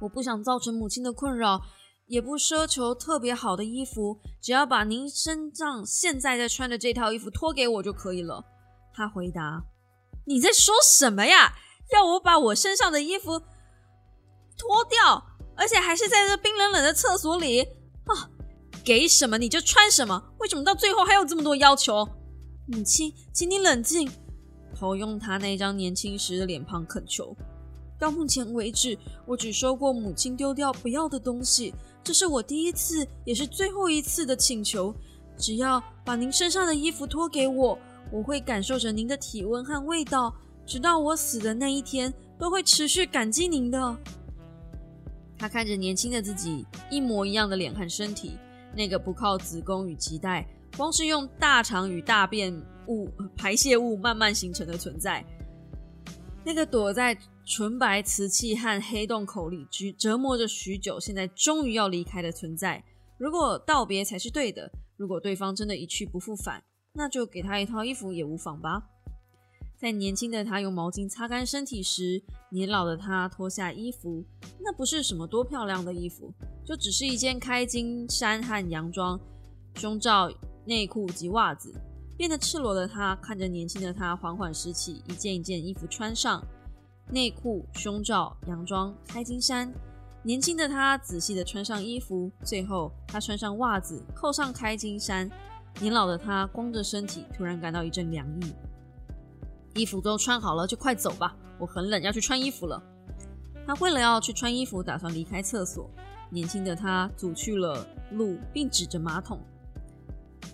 我不想造成母亲的困扰，也不奢求特别好的衣服，只要把您身上现在在穿的这套衣服脱给我就可以了。他回答：“你在说什么呀？要我把我身上的衣服脱掉，而且还是在这冰冷冷的厕所里啊？给什么你就穿什么？为什么到最后还有这么多要求？”母亲，请你冷静。头用他那张年轻时的脸庞恳求。到目前为止，我只收过母亲丢掉不要的东西，这是我第一次，也是最后一次的请求。只要把您身上的衣服脱给我，我会感受着您的体温和味道，直到我死的那一天，都会持续感激您的。他看着年轻的自己，一模一样的脸和身体，那个不靠子宫与脐带。光是用大肠与大便物排泄物慢慢形成的存在，那个躲在纯白瓷器和黑洞口里折折磨着许久，现在终于要离开的存在。如果道别才是对的，如果对方真的一去不复返，那就给他一套衣服也无妨吧。在年轻的他用毛巾擦干身体时，年老的他脱下衣服，那不是什么多漂亮的衣服，就只是一件开襟衫和洋装，胸罩。内裤及袜子，变得赤裸的他看着年轻的他缓缓拾起一件一件衣服穿上，内裤、胸罩、洋装、开襟衫。年轻的他仔细的穿上衣服，最后他穿上袜子，扣上开襟衫。年老的他光着身体，突然感到一阵凉意。衣服都穿好了，就快走吧，我很冷，要去穿衣服了。他为了要去穿衣服，打算离开厕所。年轻的他阻去了路，并指着马桶。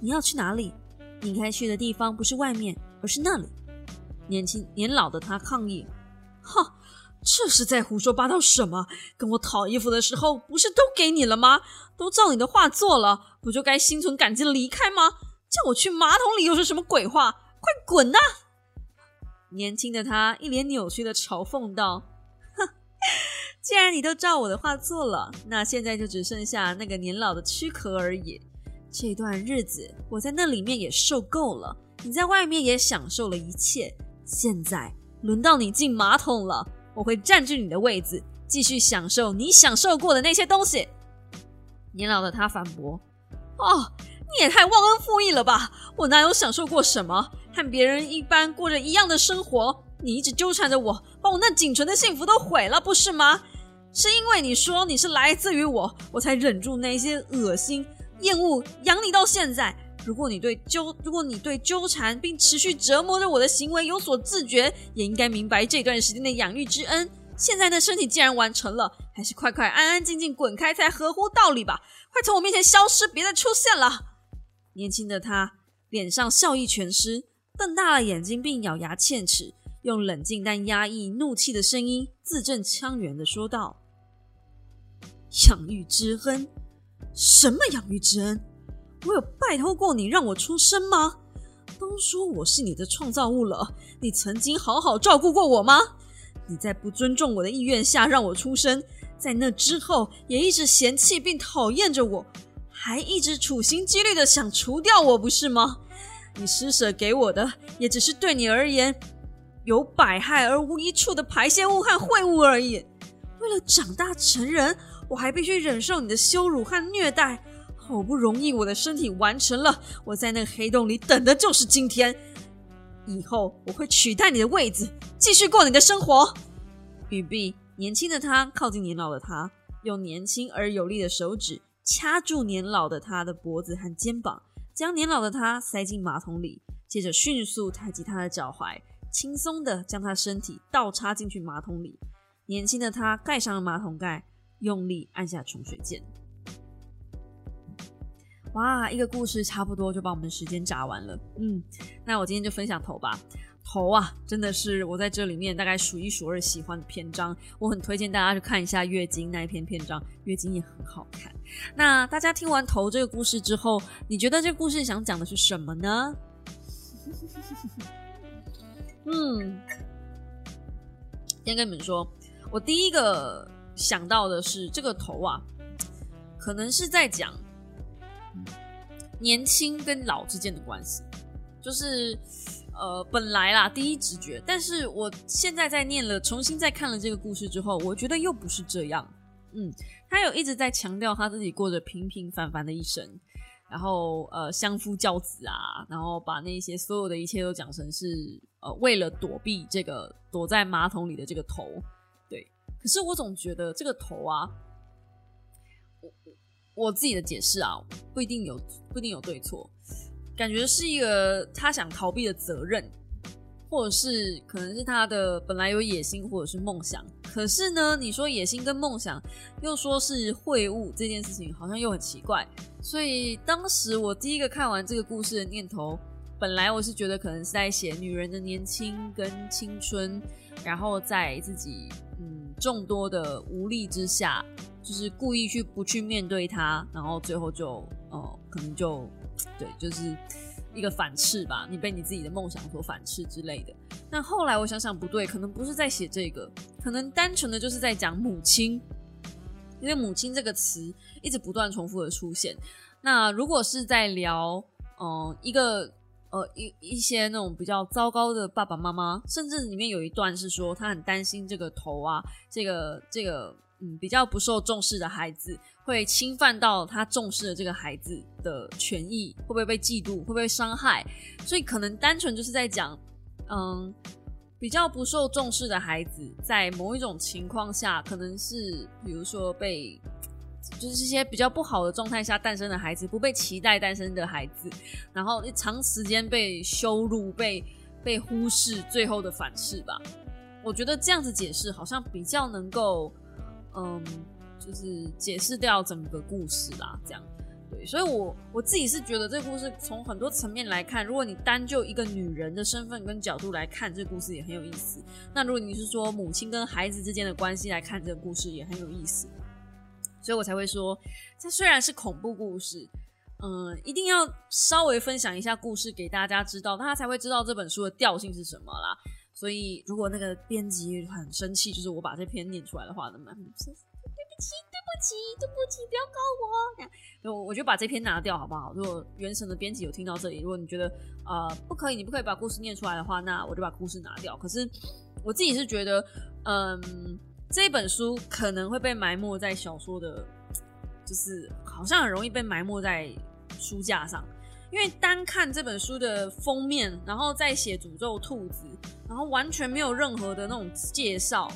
你要去哪里？你应该去的地方不是外面，而是那里。年轻年老的他抗议：“哈，这是在胡说八道什么？跟我讨衣服的时候不是都给你了吗？都照你的话做了，不就该心存感激离开吗？叫我去马桶里又是什么鬼话？快滚呐！”年轻的他一脸扭曲的嘲讽道：“哼，既然你都照我的话做了，那现在就只剩下那个年老的躯壳而已。”这段日子我在那里面也受够了，你在外面也享受了一切，现在轮到你进马桶了，我会占据你的位子，继续享受你享受过的那些东西。年老的他反驳：“哦，你也太忘恩负义了吧！我哪有享受过什么？和别人一般过着一样的生活，你一直纠缠着我，把我那仅存的幸福都毁了，不是吗？是因为你说你是来自于我，我才忍住那些恶心。”厌恶养你到现在。如果你对纠，如果你对纠缠并持续折磨着我的行为有所自觉，也应该明白这段时间的养育之恩。现在的身体既然完成了，还是快快安安静静滚开才合乎道理吧！快从我面前消失，别再出现了。年轻的他脸上笑意全失，瞪大了眼睛，并咬牙切齿，用冷静但压抑怒气的声音字正腔圆的说道：“养育之恩。”什么养育之恩？我有拜托过你让我出生吗？都说我是你的创造物了，你曾经好好照顾过我吗？你在不尊重我的意愿下让我出生，在那之后也一直嫌弃并讨厌着我，还一直处心积虑的想除掉我，不是吗？你施舍给我的也只是对你而言有百害而无一处的排泄物和秽物而已。为了长大成人。我还必须忍受你的羞辱和虐待，好不容易我的身体完成了，我在那个黑洞里等的就是今天。以后我会取代你的位子，继续过你的生活。雨碧，年轻的他靠近年老的他，用年轻而有力的手指掐住年老的他的脖子和肩膀，将年老的他塞进马桶里，接着迅速抬起他的脚踝，轻松的将他身体倒插进去马桶里。年轻的他盖上了马桶盖，用力按下冲水键。哇，一个故事差不多就把我们时间炸完了。嗯，那我今天就分享头吧。头啊，真的是我在这里面大概数一数二喜欢的篇章。我很推荐大家去看一下月经那一篇篇章，月经也很好看。那大家听完头这个故事之后，你觉得这个故事想讲的是什么呢？嗯，先跟你们说，我第一个想到的是这个头啊，可能是在讲。年轻跟老之间的关系，就是呃，本来啦，第一直觉，但是我现在在念了，重新再看了这个故事之后，我觉得又不是这样。嗯，他有一直在强调他自己过着平平凡凡的一生，然后呃，相夫教子啊，然后把那些所有的一切都讲成是呃，为了躲避这个躲在马桶里的这个头。对，可是我总觉得这个头啊。我我自己的解释啊，不一定有不一定有对错，感觉是一个他想逃避的责任，或者是可能是他的本来有野心或者是梦想，可是呢，你说野心跟梦想又说是会晤这件事情，好像又很奇怪。所以当时我第一个看完这个故事的念头，本来我是觉得可能是在写女人的年轻跟青春，然后在自己嗯众多的无力之下。就是故意去不去面对他，然后最后就哦，可能就对，就是一个反斥吧。你被你自己的梦想所反斥之类的。那后来我想想不对，可能不是在写这个，可能单纯的就是在讲母亲，因为母亲这个词一直不断重复的出现。那如果是在聊嗯一个呃一一些那种比较糟糕的爸爸妈妈，甚至里面有一段是说他很担心这个头啊，这个这个。嗯，比较不受重视的孩子会侵犯到他重视的这个孩子的权益，会不会被嫉妒，会不会伤害？所以可能单纯就是在讲，嗯，比较不受重视的孩子，在某一种情况下，可能是比如说被，就是一些比较不好的状态下诞生的孩子，不被期待诞生的孩子，然后长时间被羞辱、被被忽视，最后的反噬吧。我觉得这样子解释好像比较能够。嗯，就是解释掉整个故事啦，这样对，所以我我自己是觉得这个故事从很多层面来看，如果你单就一个女人的身份跟角度来看，这个故事也很有意思。那如果你是说母亲跟孩子之间的关系来看，这个故事也很有意思。所以我才会说，这虽然是恐怖故事，嗯，一定要稍微分享一下故事给大家知道，大家才会知道这本书的调性是什么啦。所以，如果那个编辑很生气，就是我把这篇念出来的话，那么对不起，对不起，对不起，不要告我。我我就把这篇拿掉，好不好？如果原神的编辑有听到这里，如果你觉得呃不可以，你不可以把故事念出来的话，那我就把故事拿掉。可是我自己是觉得，嗯，这本书可能会被埋没在小说的，就是好像很容易被埋没在书架上。因为单看这本书的封面，然后再写诅咒兔子，然后完全没有任何的那种介绍，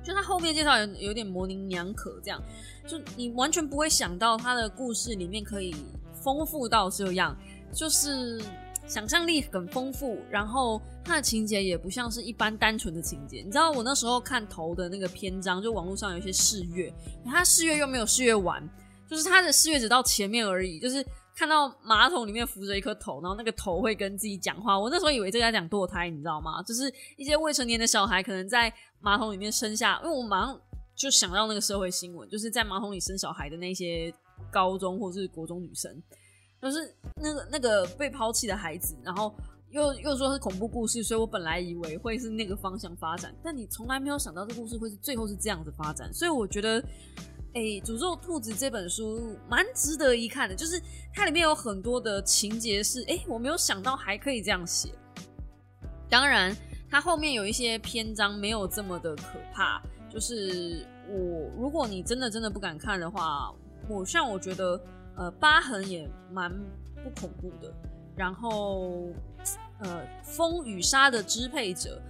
就他后面介绍有有点模棱两可，这样，就你完全不会想到他的故事里面可以丰富到这样，就是想象力很丰富，然后他的情节也不像是一般单纯的情节。你知道我那时候看头的那个篇章，就网络上有一些试阅，他试阅又没有试阅完，就是他的试阅只到前面而已，就是。看到马桶里面浮着一颗头，然后那个头会跟自己讲话。我那时候以为这在讲堕胎，你知道吗？就是一些未成年的小孩可能在马桶里面生下，因为我马上就想到那个社会新闻，就是在马桶里生小孩的那些高中或是国中女生，就是那个那个被抛弃的孩子，然后又又说是恐怖故事，所以我本来以为会是那个方向发展，但你从来没有想到这故事会是最后是这样子发展，所以我觉得。哎，《诅咒兔子》这本书蛮值得一看的，就是它里面有很多的情节是，哎，我没有想到还可以这样写。当然，它后面有一些篇章没有这么的可怕。就是我，如果你真的真的不敢看的话，我像我觉得，呃，疤痕也蛮不恐怖的。然后，呃风与沙的支配者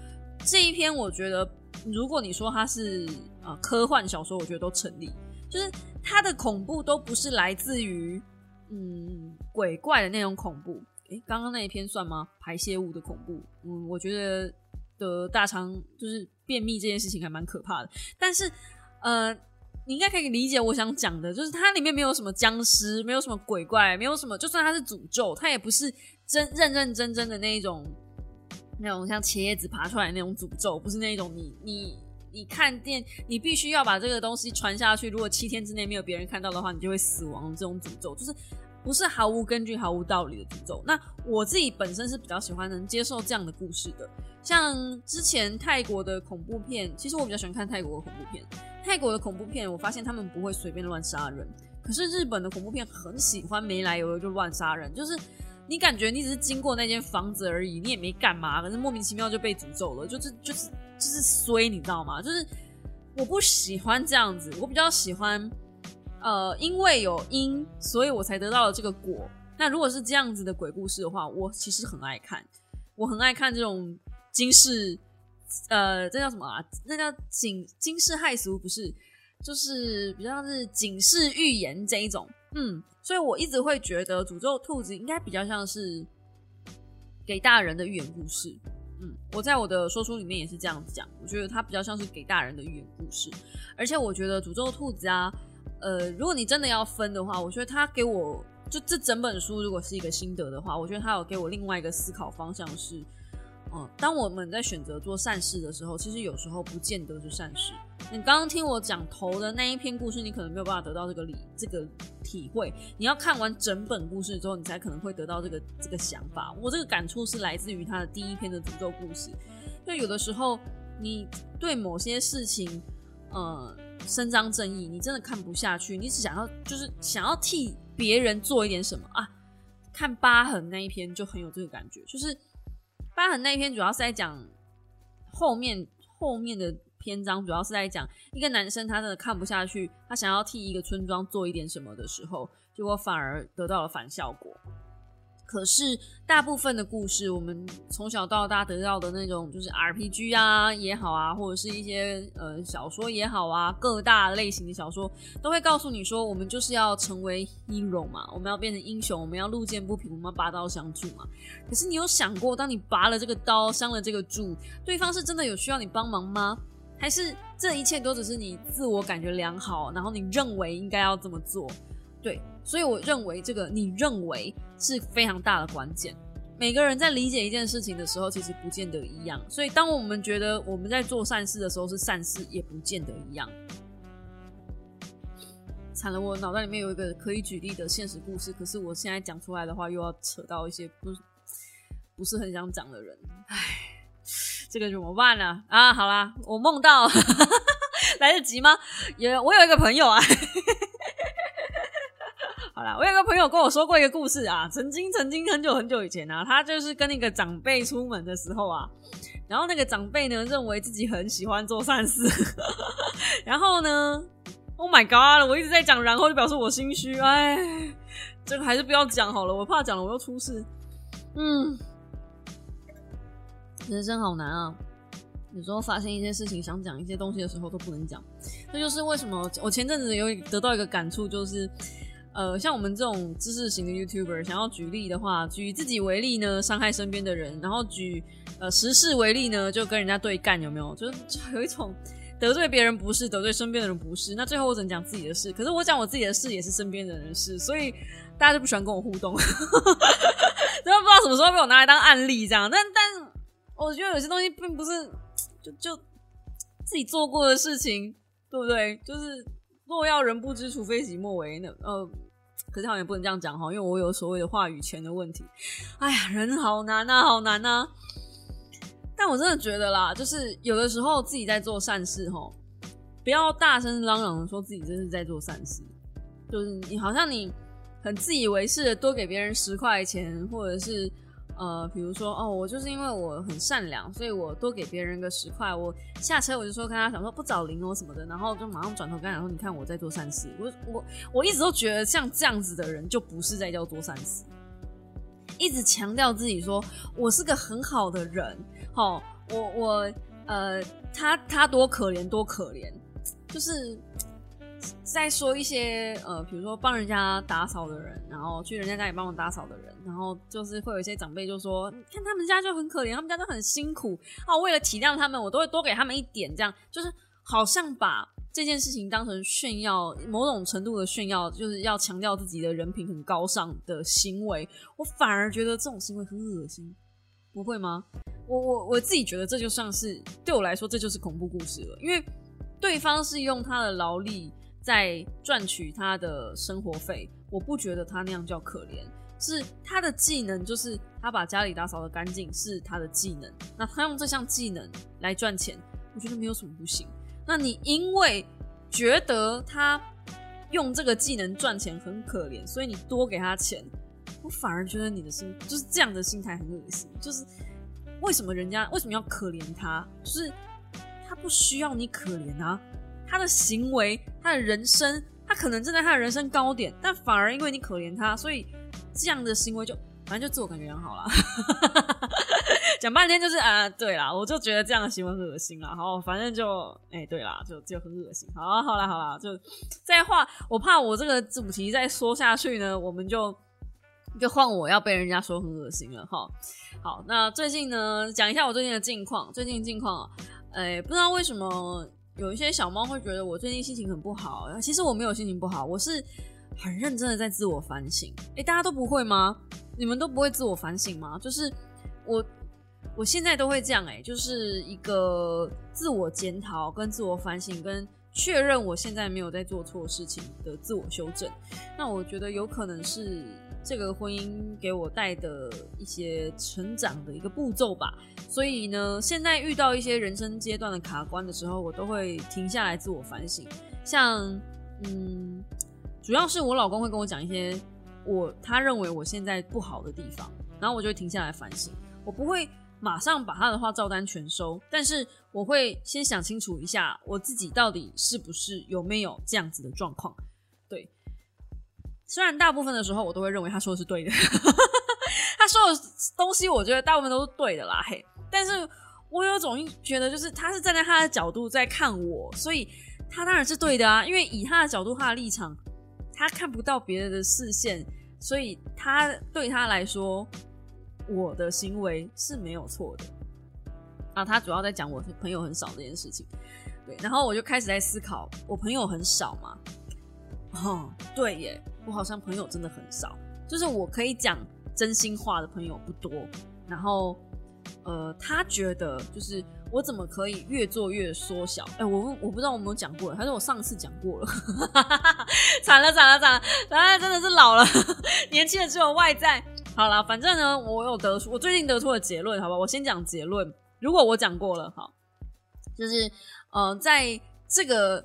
这一篇，我觉得如果你说它是呃科幻小说，我觉得都成立。就是它的恐怖都不是来自于嗯鬼怪的那种恐怖。诶，刚刚那一篇算吗？排泄物的恐怖？嗯，我觉得的大肠就是便秘这件事情还蛮可怕的。但是呃，你应该可以理解我想讲的，就是它里面没有什么僵尸，没有什么鬼怪，没有什么，就算它是诅咒，它也不是真认认真真的那一种，那种像茄子爬出来那种诅咒，不是那种你你。你看电，你必须要把这个东西传下去。如果七天之内没有别人看到的话，你就会死亡。这种诅咒就是不是毫无根据、毫无道理的诅咒。那我自己本身是比较喜欢能接受这样的故事的。像之前泰国的恐怖片，其实我比较喜欢看泰国的恐怖片。泰国的恐怖片，我发现他们不会随便乱杀人。可是日本的恐怖片很喜欢没来由的就乱杀人，就是你感觉你只是经过那间房子而已，你也没干嘛，可是莫名其妙就被诅咒了，就是就是。就是衰，你知道吗？就是我不喜欢这样子，我比较喜欢，呃，因为有因，所以我才得到了这个果。那如果是这样子的鬼故事的话，我其实很爱看，我很爱看这种惊世，呃，这叫什么啊？那叫警惊世骇俗，不是？就是比较是警示预言这一种。嗯，所以我一直会觉得诅咒兔子应该比较像是给大人的寓言故事。嗯，我在我的说书里面也是这样子讲，我觉得它比较像是给大人的寓言故事，而且我觉得诅咒兔子啊，呃，如果你真的要分的话，我觉得它给我就这整本书如果是一个心得的话，我觉得它有给我另外一个思考方向是。嗯，当我们在选择做善事的时候，其实有时候不见得是善事。你刚刚听我讲头的那一篇故事，你可能没有办法得到这个理、这个体会。你要看完整本故事之后，你才可能会得到这个这个想法。我这个感触是来自于他的第一篇的诅咒故事。就有的时候，你对某些事情，呃，伸张正义，你真的看不下去，你只想要就是想要替别人做一点什么啊。看疤痕那一篇就很有这个感觉，就是。他很那一篇主要是在讲后面后面的篇章，主要是在讲一个男生他真的看不下去，他想要替一个村庄做一点什么的时候，结果反而得到了反效果。可是大部分的故事，我们从小到大得到的那种，就是 RPG 啊也好啊，或者是一些呃小说也好啊，各大类型的小说都会告诉你说，我们就是要成为 hero 嘛，我们要变成英雄，我们要路见不平，我们要拔刀相助嘛。可是你有想过，当你拔了这个刀，伤了这个柱，对方是真的有需要你帮忙吗？还是这一切都只是你自我感觉良好，然后你认为应该要这么做？对。所以我认为这个你认为是非常大的关键。每个人在理解一件事情的时候，其实不见得一样。所以当我们觉得我们在做善事的时候是善事，也不见得一样。惨了，我脑袋里面有一个可以举例的现实故事，可是我现在讲出来的话，又要扯到一些不不是很想讲的人。唉，这个怎么办呢？啊，好啦，我梦到 来得及吗？也我有一个朋友啊。我有个朋友跟我说过一个故事啊，曾经曾经很久很久以前啊，他就是跟那个长辈出门的时候啊，然后那个长辈呢认为自己很喜欢做善事，然后呢，Oh my God，我一直在讲，然后就表示我心虚，哎，这个还是不要讲好了，我怕讲了我又出事。嗯，人生好难啊，有时候发现一些事情，想讲一些东西的时候都不能讲，这就是为什么我前阵子有得到一个感触，就是。呃，像我们这种知识型的 YouTuber，想要举例的话，举自己为例呢，伤害身边的人；然后举呃时事为例呢，就跟人家对干，有没有？就是 有一种得罪别人不是，得罪身边的人不是。那最后我只能讲自己的事，可是我讲我自己的事也是身边的人事，所以大家就不喜欢跟我互动，真的不知道什么时候被我拿来当案例这样。但但我觉得有些东西并不是就就自己做过的事情，对不对？就是。若要人不知，除非己莫为。那呃，可是好像也不能这样讲哈，因为我有所谓的话语权的问题。哎呀，人好难呐，好难呐。但我真的觉得啦，就是有的时候自己在做善事哈，不要大声嚷嚷的说自己真是在做善事，就是你好像你很自以为是的多给别人十块钱，或者是。呃，比如说哦，我就是因为我很善良，所以我多给别人个十块。我下车我就说跟他讲说不找零哦什么的，然后就马上转头跟他讲说，你看我在做善事。我我我一直都觉得像这样子的人就不是在叫做善事，一直强调自己说我是个很好的人，好，我我呃，他他多可怜多可怜，就是在说一些呃，比如说帮人家打扫的人，然后去人家家里帮忙打扫的人，然后就是会有一些长辈就说，看他们家就很可怜，他们家都很辛苦哦，为了体谅他们，我都会多给他们一点，这样就是好像把。这件事情当成炫耀，某种程度的炫耀，就是要强调自己的人品很高尚的行为。我反而觉得这种行为很恶心，不会吗？我我我自己觉得这就像是对我来说，这就是恐怖故事了。因为对方是用他的劳力在赚取他的生活费，我不觉得他那样叫可怜，是他的技能，就是他把家里打扫的干净是他的技能。那他用这项技能来赚钱，我觉得没有什么不行。那你因为觉得他用这个技能赚钱很可怜，所以你多给他钱，我反而觉得你的心就是这样的心态很恶心。就是为什么人家为什么要可怜他？就是他不需要你可怜啊，他的行为，他的人生，他可能正在他的人生高点，但反而因为你可怜他，所以这样的行为就反正就自我感觉良好了。讲半天就是啊，对啦，我就觉得这样的行为很恶心啦。好，反正就哎，对啦，就就很恶心。好，好啦，好啦，就再话，我怕我这个主题再说下去呢，我们就就换我要被人家说很恶心了哈。好，那最近呢，讲一下我最近的近况。最近近况，哎，不知道为什么有一些小猫会觉得我最近心情很不好。其实我没有心情不好，我是很认真的在自我反省。哎，大家都不会吗？你们都不会自我反省吗？就是我。我现在都会这样哎，就是一个自我检讨、跟自我反省、跟确认我现在没有在做错事情的自我修正。那我觉得有可能是这个婚姻给我带的一些成长的一个步骤吧。所以呢，现在遇到一些人生阶段的卡关的时候，我都会停下来自我反省。像嗯，主要是我老公会跟我讲一些我他认为我现在不好的地方，然后我就会停下来反省。我不会。马上把他的话照单全收，但是我会先想清楚一下，我自己到底是不是有没有这样子的状况。虽然大部分的时候我都会认为他说的是对的，他说的东西我觉得大部分都是对的啦，嘿，但是我有种觉得就是他是站在他的角度在看我，所以他当然是对的啊，因为以他的角度、他的立场，他看不到别人的视线，所以他对他来说。我的行为是没有错的啊，他主要在讲我朋友很少这件事情，对，然后我就开始在思考，我朋友很少嘛，哦，对耶，我好像朋友真的很少，就是我可以讲真心话的朋友不多，然后呃，他觉得就是我怎么可以越做越缩小？哎，我我不知道我没有讲过，还是我上次讲过了，惨了惨了惨了，哎，真的是老了，年轻的只有外在。好了，反正呢，我有得出我最近得出的结论，好吧，我先讲结论。如果我讲过了，好，就是呃，在这个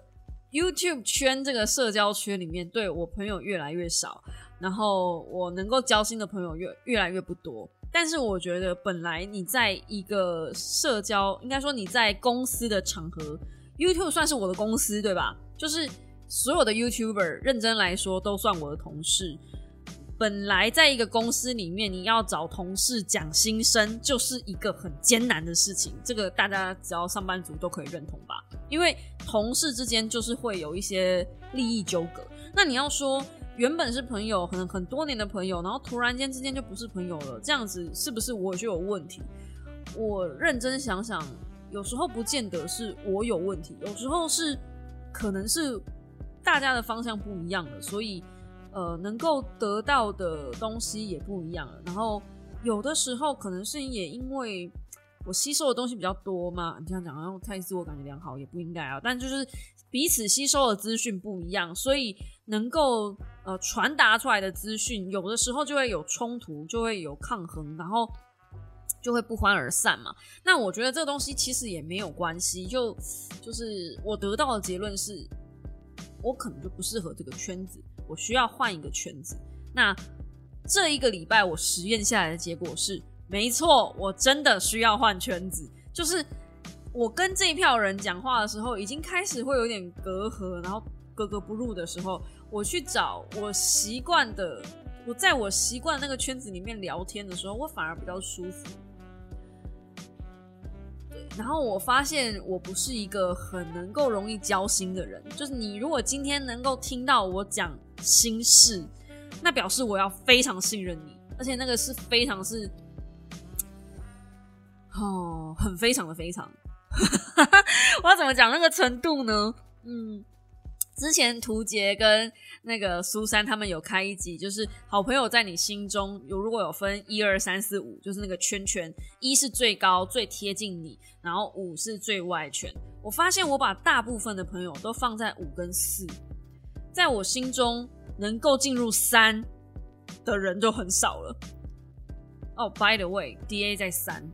YouTube 圈这个社交圈里面，对我朋友越来越少，然后我能够交心的朋友越越来越不多。但是我觉得，本来你在一个社交，应该说你在公司的场合，YouTube 算是我的公司，对吧？就是所有的 YouTuber 认真来说，都算我的同事。本来在一个公司里面，你要找同事讲心声，就是一个很艰难的事情。这个大家只要上班族都可以认同吧？因为同事之间就是会有一些利益纠葛。那你要说原本是朋友，很很多年的朋友，然后突然间之间就不是朋友了，这样子是不是我就有问题？我认真想想，有时候不见得是我有问题，有时候是可能是大家的方向不一样了，所以。呃，能够得到的东西也不一样。然后有的时候可能是也因为我吸收的东西比较多嘛，你这样讲，然后太自我感觉良好也不应该啊。但就是彼此吸收的资讯不一样，所以能够呃传达出来的资讯，有的时候就会有冲突，就会有抗衡，然后就会不欢而散嘛。那我觉得这个东西其实也没有关系，就就是我得到的结论是，我可能就不适合这个圈子。我需要换一个圈子。那这一个礼拜我实验下来的结果是，没错，我真的需要换圈子。就是我跟这一票人讲话的时候，已经开始会有点隔阂，然后格格不入的时候，我去找我习惯的我在我习惯那个圈子里面聊天的时候，我反而比较舒服。对，然后我发现我不是一个很能够容易交心的人，就是你如果今天能够听到我讲心事，那表示我要非常信任你，而且那个是非常是，哦，很非常的非常，我要怎么讲那个程度呢？嗯。之前图杰跟那个苏珊他们有开一集，就是好朋友在你心中有如果有分一二三四五，就是那个圈圈，一是最高最贴近你，然后五是最外圈。我发现我把大部分的朋友都放在五跟四，在我心中能够进入三的人就很少了。哦，by the way，D A 在三。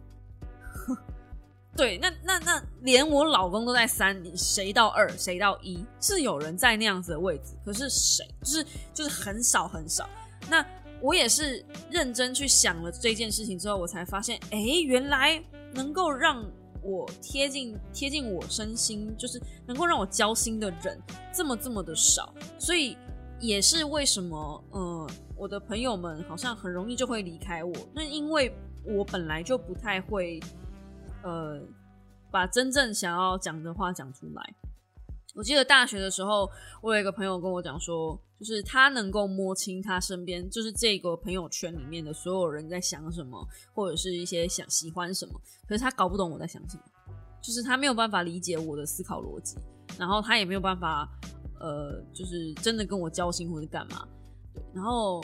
对，那那那连我老公都在三，你谁到二，谁到一，是有人在那样子的位置，可是谁，就是就是很少很少。那我也是认真去想了这件事情之后，我才发现，哎，原来能够让我贴近贴近我身心，就是能够让我交心的人，这么这么的少。所以也是为什么，呃，我的朋友们好像很容易就会离开我，那因为我本来就不太会。呃，把真正想要讲的话讲出来。我记得大学的时候，我有一个朋友跟我讲说，就是他能够摸清他身边，就是这个朋友圈里面的所有人在想什么，或者是一些想喜欢什么，可是他搞不懂我在想什么，就是他没有办法理解我的思考逻辑，然后他也没有办法，呃，就是真的跟我交心或者干嘛。对然后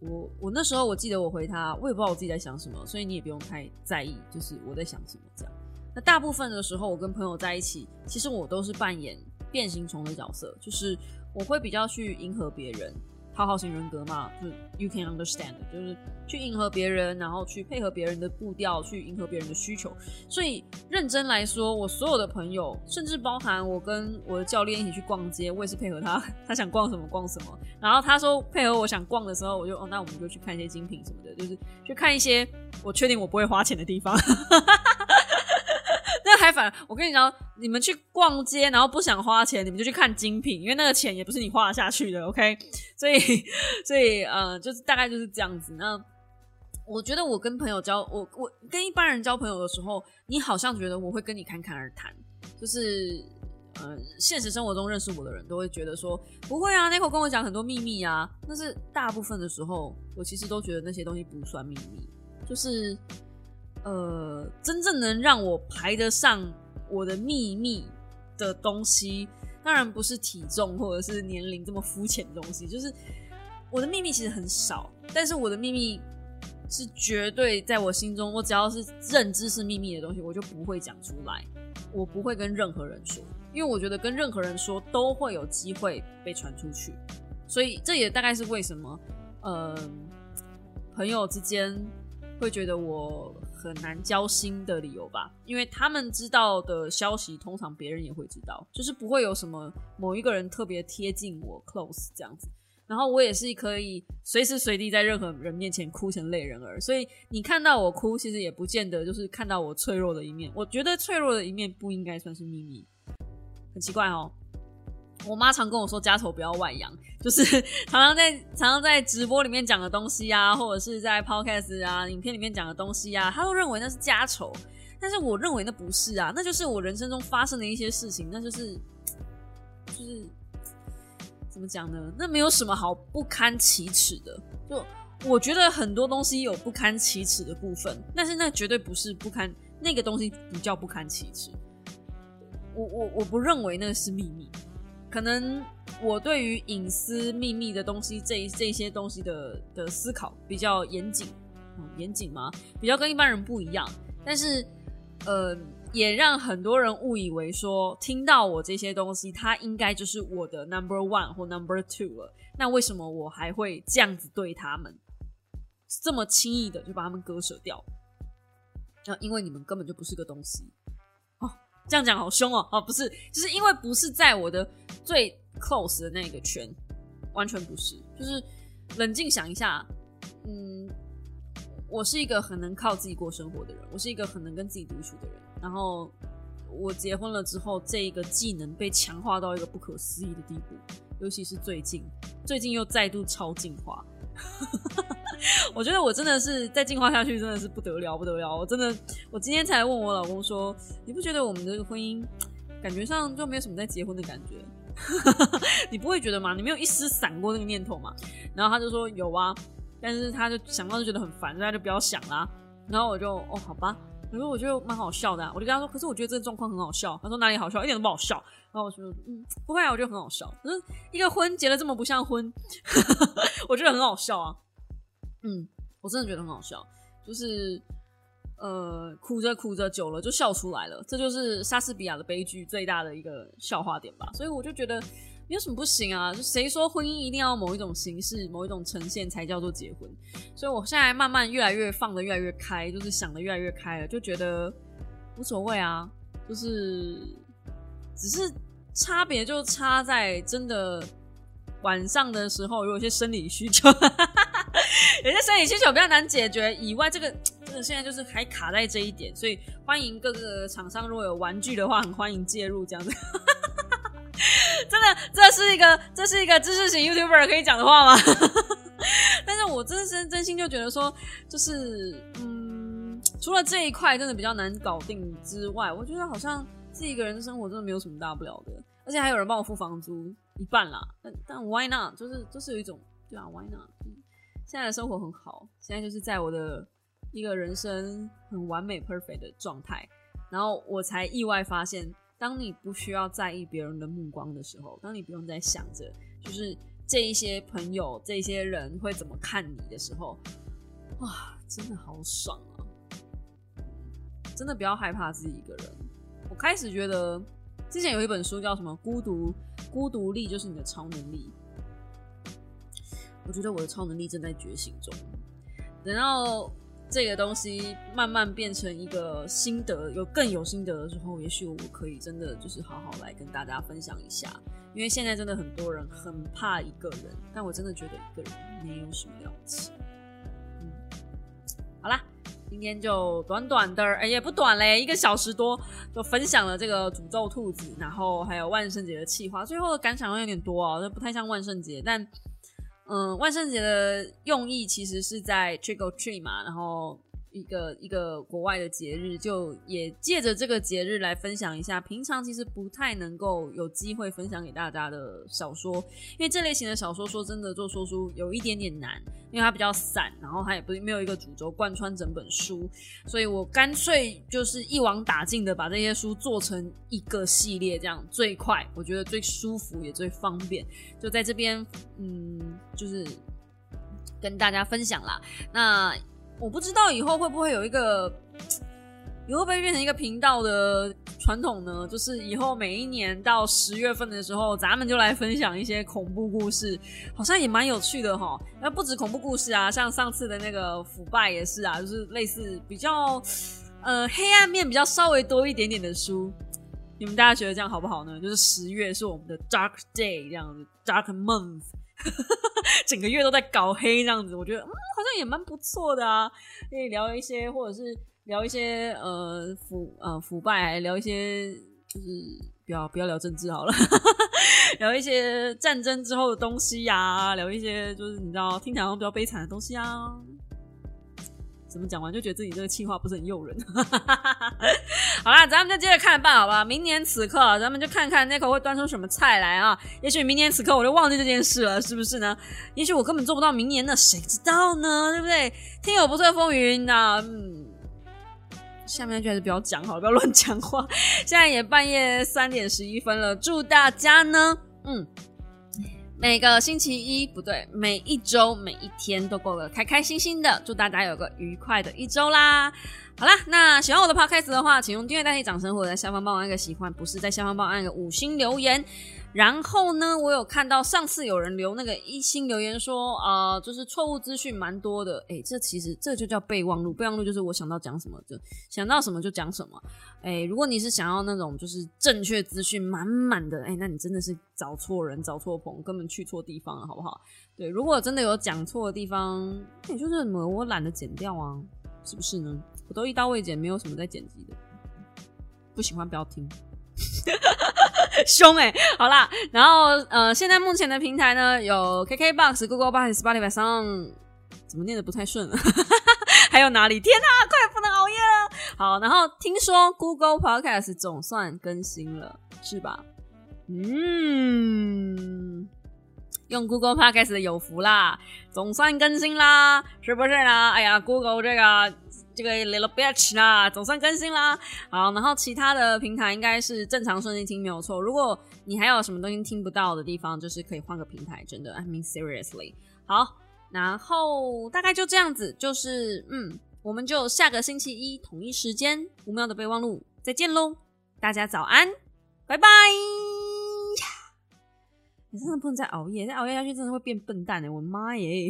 我我那时候我记得我回他，我也不知道我自己在想什么，所以你也不用太在意，就是我在想什么这样。那大部分的时候，我跟朋友在一起，其实我都是扮演变形虫的角色，就是我会比较去迎合别人。讨好型人格嘛，就 you can understand，就是去迎合别人，然后去配合别人的步调，去迎合别人的需求。所以认真来说，我所有的朋友，甚至包含我跟我的教练一起去逛街，我也是配合他，他想逛什么逛什么。然后他说配合我想逛的时候，我就哦，那我们就去看一些精品什么的，就是去看一些我确定我不会花钱的地方。那还反，我跟你讲，你们去逛街，然后不想花钱，你们就去看精品，因为那个钱也不是你花下去的，OK？所以，所以，呃，就是大概就是这样子。那我觉得我跟朋友交，我我跟一般人交朋友的时候，你好像觉得我会跟你侃侃而谈，就是，呃，现实生活中认识我的人都会觉得说，不会啊 n i c o 跟我讲很多秘密啊。但是大部分的时候，我其实都觉得那些东西不算秘密，就是。呃，真正能让我排得上我的秘密的东西，当然不是体重或者是年龄这么肤浅的东西。就是我的秘密其实很少，但是我的秘密是绝对在我心中，我只要是认知是秘密的东西，我就不会讲出来，我不会跟任何人说，因为我觉得跟任何人说都会有机会被传出去。所以这也大概是为什么，呃，朋友之间会觉得我。很难交心的理由吧，因为他们知道的消息，通常别人也会知道，就是不会有什么某一个人特别贴近我 close 这样子。然后我也是可以随时随地在任何人面前哭成泪人儿，所以你看到我哭，其实也不见得就是看到我脆弱的一面。我觉得脆弱的一面不应该算是秘密，很奇怪哦。我妈常跟我说：“家丑不要外扬。”就是常常在常常在直播里面讲的东西啊，或者是在 podcast 啊、影片里面讲的东西啊，她都认为那是家丑。但是我认为那不是啊，那就是我人生中发生的一些事情，那就是就是怎么讲呢？那没有什么好不堪启齿的。就我觉得很多东西有不堪启齿的部分，但是那绝对不是不堪，那个东西不叫不堪启齿。我我我不认为那是秘密。可能我对于隐私秘密的东西，这这些东西的的思考比较严谨，严谨吗？比较跟一般人不一样。但是，呃，也让很多人误以为说，听到我这些东西，他应该就是我的 number one 或 number two 了。那为什么我还会这样子对他们，这么轻易的就把他们割舍掉？那因为你们根本就不是个东西。这样讲好凶哦！哦，不是，就是因为不是在我的最 close 的那个圈，完全不是。就是冷静想一下，嗯，我是一个很能靠自己过生活的人，我是一个很能跟自己独处的人。然后我结婚了之后，这一个技能被强化到一个不可思议的地步，尤其是最近，最近又再度超进化。我觉得我真的是再进化下去，真的是不得了，不得了！我真的，我今天才问我老公说，你不觉得我们这个婚姻感觉上就没有什么在结婚的感觉？你不会觉得吗？你没有一丝闪过那个念头吗？然后他就说有啊，但是他就想到就觉得很烦，所以他就不要想啦。然后我就哦，好吧。可是我觉得蛮好笑的，我就跟他说，可是我觉得这个状况很好笑。他说哪里好笑？一点都不好笑。然后我说，嗯，不会啊，我觉得很好笑。可是一个婚结的这么不像婚，我觉得很好笑啊。嗯，我真的觉得很好笑，就是呃，哭着哭着久了就笑出来了，这就是莎士比亚的悲剧最大的一个笑话点吧。所以我就觉得有什么不行啊，就谁说婚姻一定要某一种形式、某一种呈现才叫做结婚？所以我现在慢慢越来越放的越来越开，就是想的越来越开了，就觉得无所谓啊，就是只是差别就差在真的晚上的时候有一些生理需求。有些生理需求比较难解决，以外这个真的现在就是还卡在这一点，所以欢迎各个厂商如果有玩具的话，很欢迎介入这样子。真的，这是一个这是一个知识型 YouTuber 可以讲的话吗？但是我真是真心就觉得说，就是嗯，除了这一块真的比较难搞定之外，我觉得好像自己一个人的生活真的没有什么大不了的，而且还有人帮我付房租一半啦。但但 Why not？就是就是有一种对啊，Why not？现在的生活很好，现在就是在我的一个人生很完美 perfect 的状态，然后我才意外发现，当你不需要在意别人的目光的时候，当你不用再想着就是这一些朋友、这些人会怎么看你的时候，哇，真的好爽啊！真的不要害怕自己一个人。我开始觉得，之前有一本书叫什么“孤独孤独力就是你的超能力”。我觉得我的超能力正在觉醒中，等到这个东西慢慢变成一个心得，有更有心得的时候，也许我可以真的就是好好来跟大家分享一下。因为现在真的很多人很怕一个人，但我真的觉得一个人没有什么了不起。嗯，好啦，今天就短短的，哎也不短嘞，一个小时多就分享了这个诅咒兔子，然后还有万圣节的气话，最后的感想会有点多啊，这不太像万圣节，但。嗯，万圣节的用意其实是在 trick or treat 嘛，然后一个一个国外的节日，就也借着这个节日来分享一下平常其实不太能够有机会分享给大家的小说，因为这类型的小说说真的做说书有一点点难。因为它比较散，然后它也不没有一个主轴贯穿整本书，所以我干脆就是一网打尽的把这些书做成一个系列，这样最快，我觉得最舒服也最方便，就在这边，嗯，就是跟大家分享啦。那我不知道以后会不会有一个。你会不会变成一个频道的传统呢？就是以后每一年到十月份的时候，咱们就来分享一些恐怖故事，好像也蛮有趣的哈。那不止恐怖故事啊，像上次的那个腐败也是啊，就是类似比较呃黑暗面比较稍微多一点点的书。你们大家觉得这样好不好呢？就是十月是我们的 Dark Day 这样子，Dark Month，整个月都在搞黑这样子，我觉得嗯好像也蛮不错的啊，可以聊一些或者是。聊一些呃腐呃腐败，聊一些就是不要不要聊政治好了，聊一些战争之后的东西呀，聊一些就是你知道听起来比较悲惨的东西啊。怎么讲完就觉得自己这个气话不是很诱人。好啦，咱们就接着看办好吧？明年此刻，咱们就看看那口会端出什么菜来啊？也许明年此刻我就忘记这件事了，是不是呢？也许我根本做不到明年呢，谁知道呢？对不对？天有不测风云呐，嗯。下面就还是不要讲好了，不要乱讲话。现在也半夜三点十一分了，祝大家呢，嗯，每个星期一不对，每一周每一天都过得开开心心的，祝大家有个愉快的一周啦。好啦，那喜欢我的 podcast 的话，请用订阅代替掌声，或者在下方帮我按个喜欢，不是在下方帮我按个五星留言。然后呢，我有看到上次有人留那个一星留言说，呃，就是错误资讯蛮多的。哎，这其实这就叫备忘录。备忘录就是我想到讲什么就想到什么就讲什么。哎，如果你是想要那种就是正确资讯满满的，哎，那你真的是找错人、找错棚，根本去错地方了，好不好？对，如果真的有讲错的地方，你就是什么我懒得剪掉啊，是不是呢？我都一刀未剪，没有什么在剪辑的。不喜欢不要听。凶哎，好啦，然后呃，现在目前的平台呢有 KKBox、Google Box、Spotify 上，怎么念的不太顺？还有哪里？天哪，快不能熬夜了！好，然后听说 Google Podcast 总算更新了，是吧？嗯，用 Google Podcast 有福啦，总算更新啦，是不是呢？哎呀，Google 这个。这个 little bitch 啦，总算更新啦。好，然后其他的平台应该是正常顺利听没有错。如果你还有什么东西听不到的地方，就是可以换个平台。真的，I mean seriously。好，然后大概就这样子，就是嗯，我们就下个星期一同一时间五秒的备忘录再见喽。大家早安，拜拜。你真的不能再熬夜，再熬夜下去真的会变笨蛋的。我妈耶！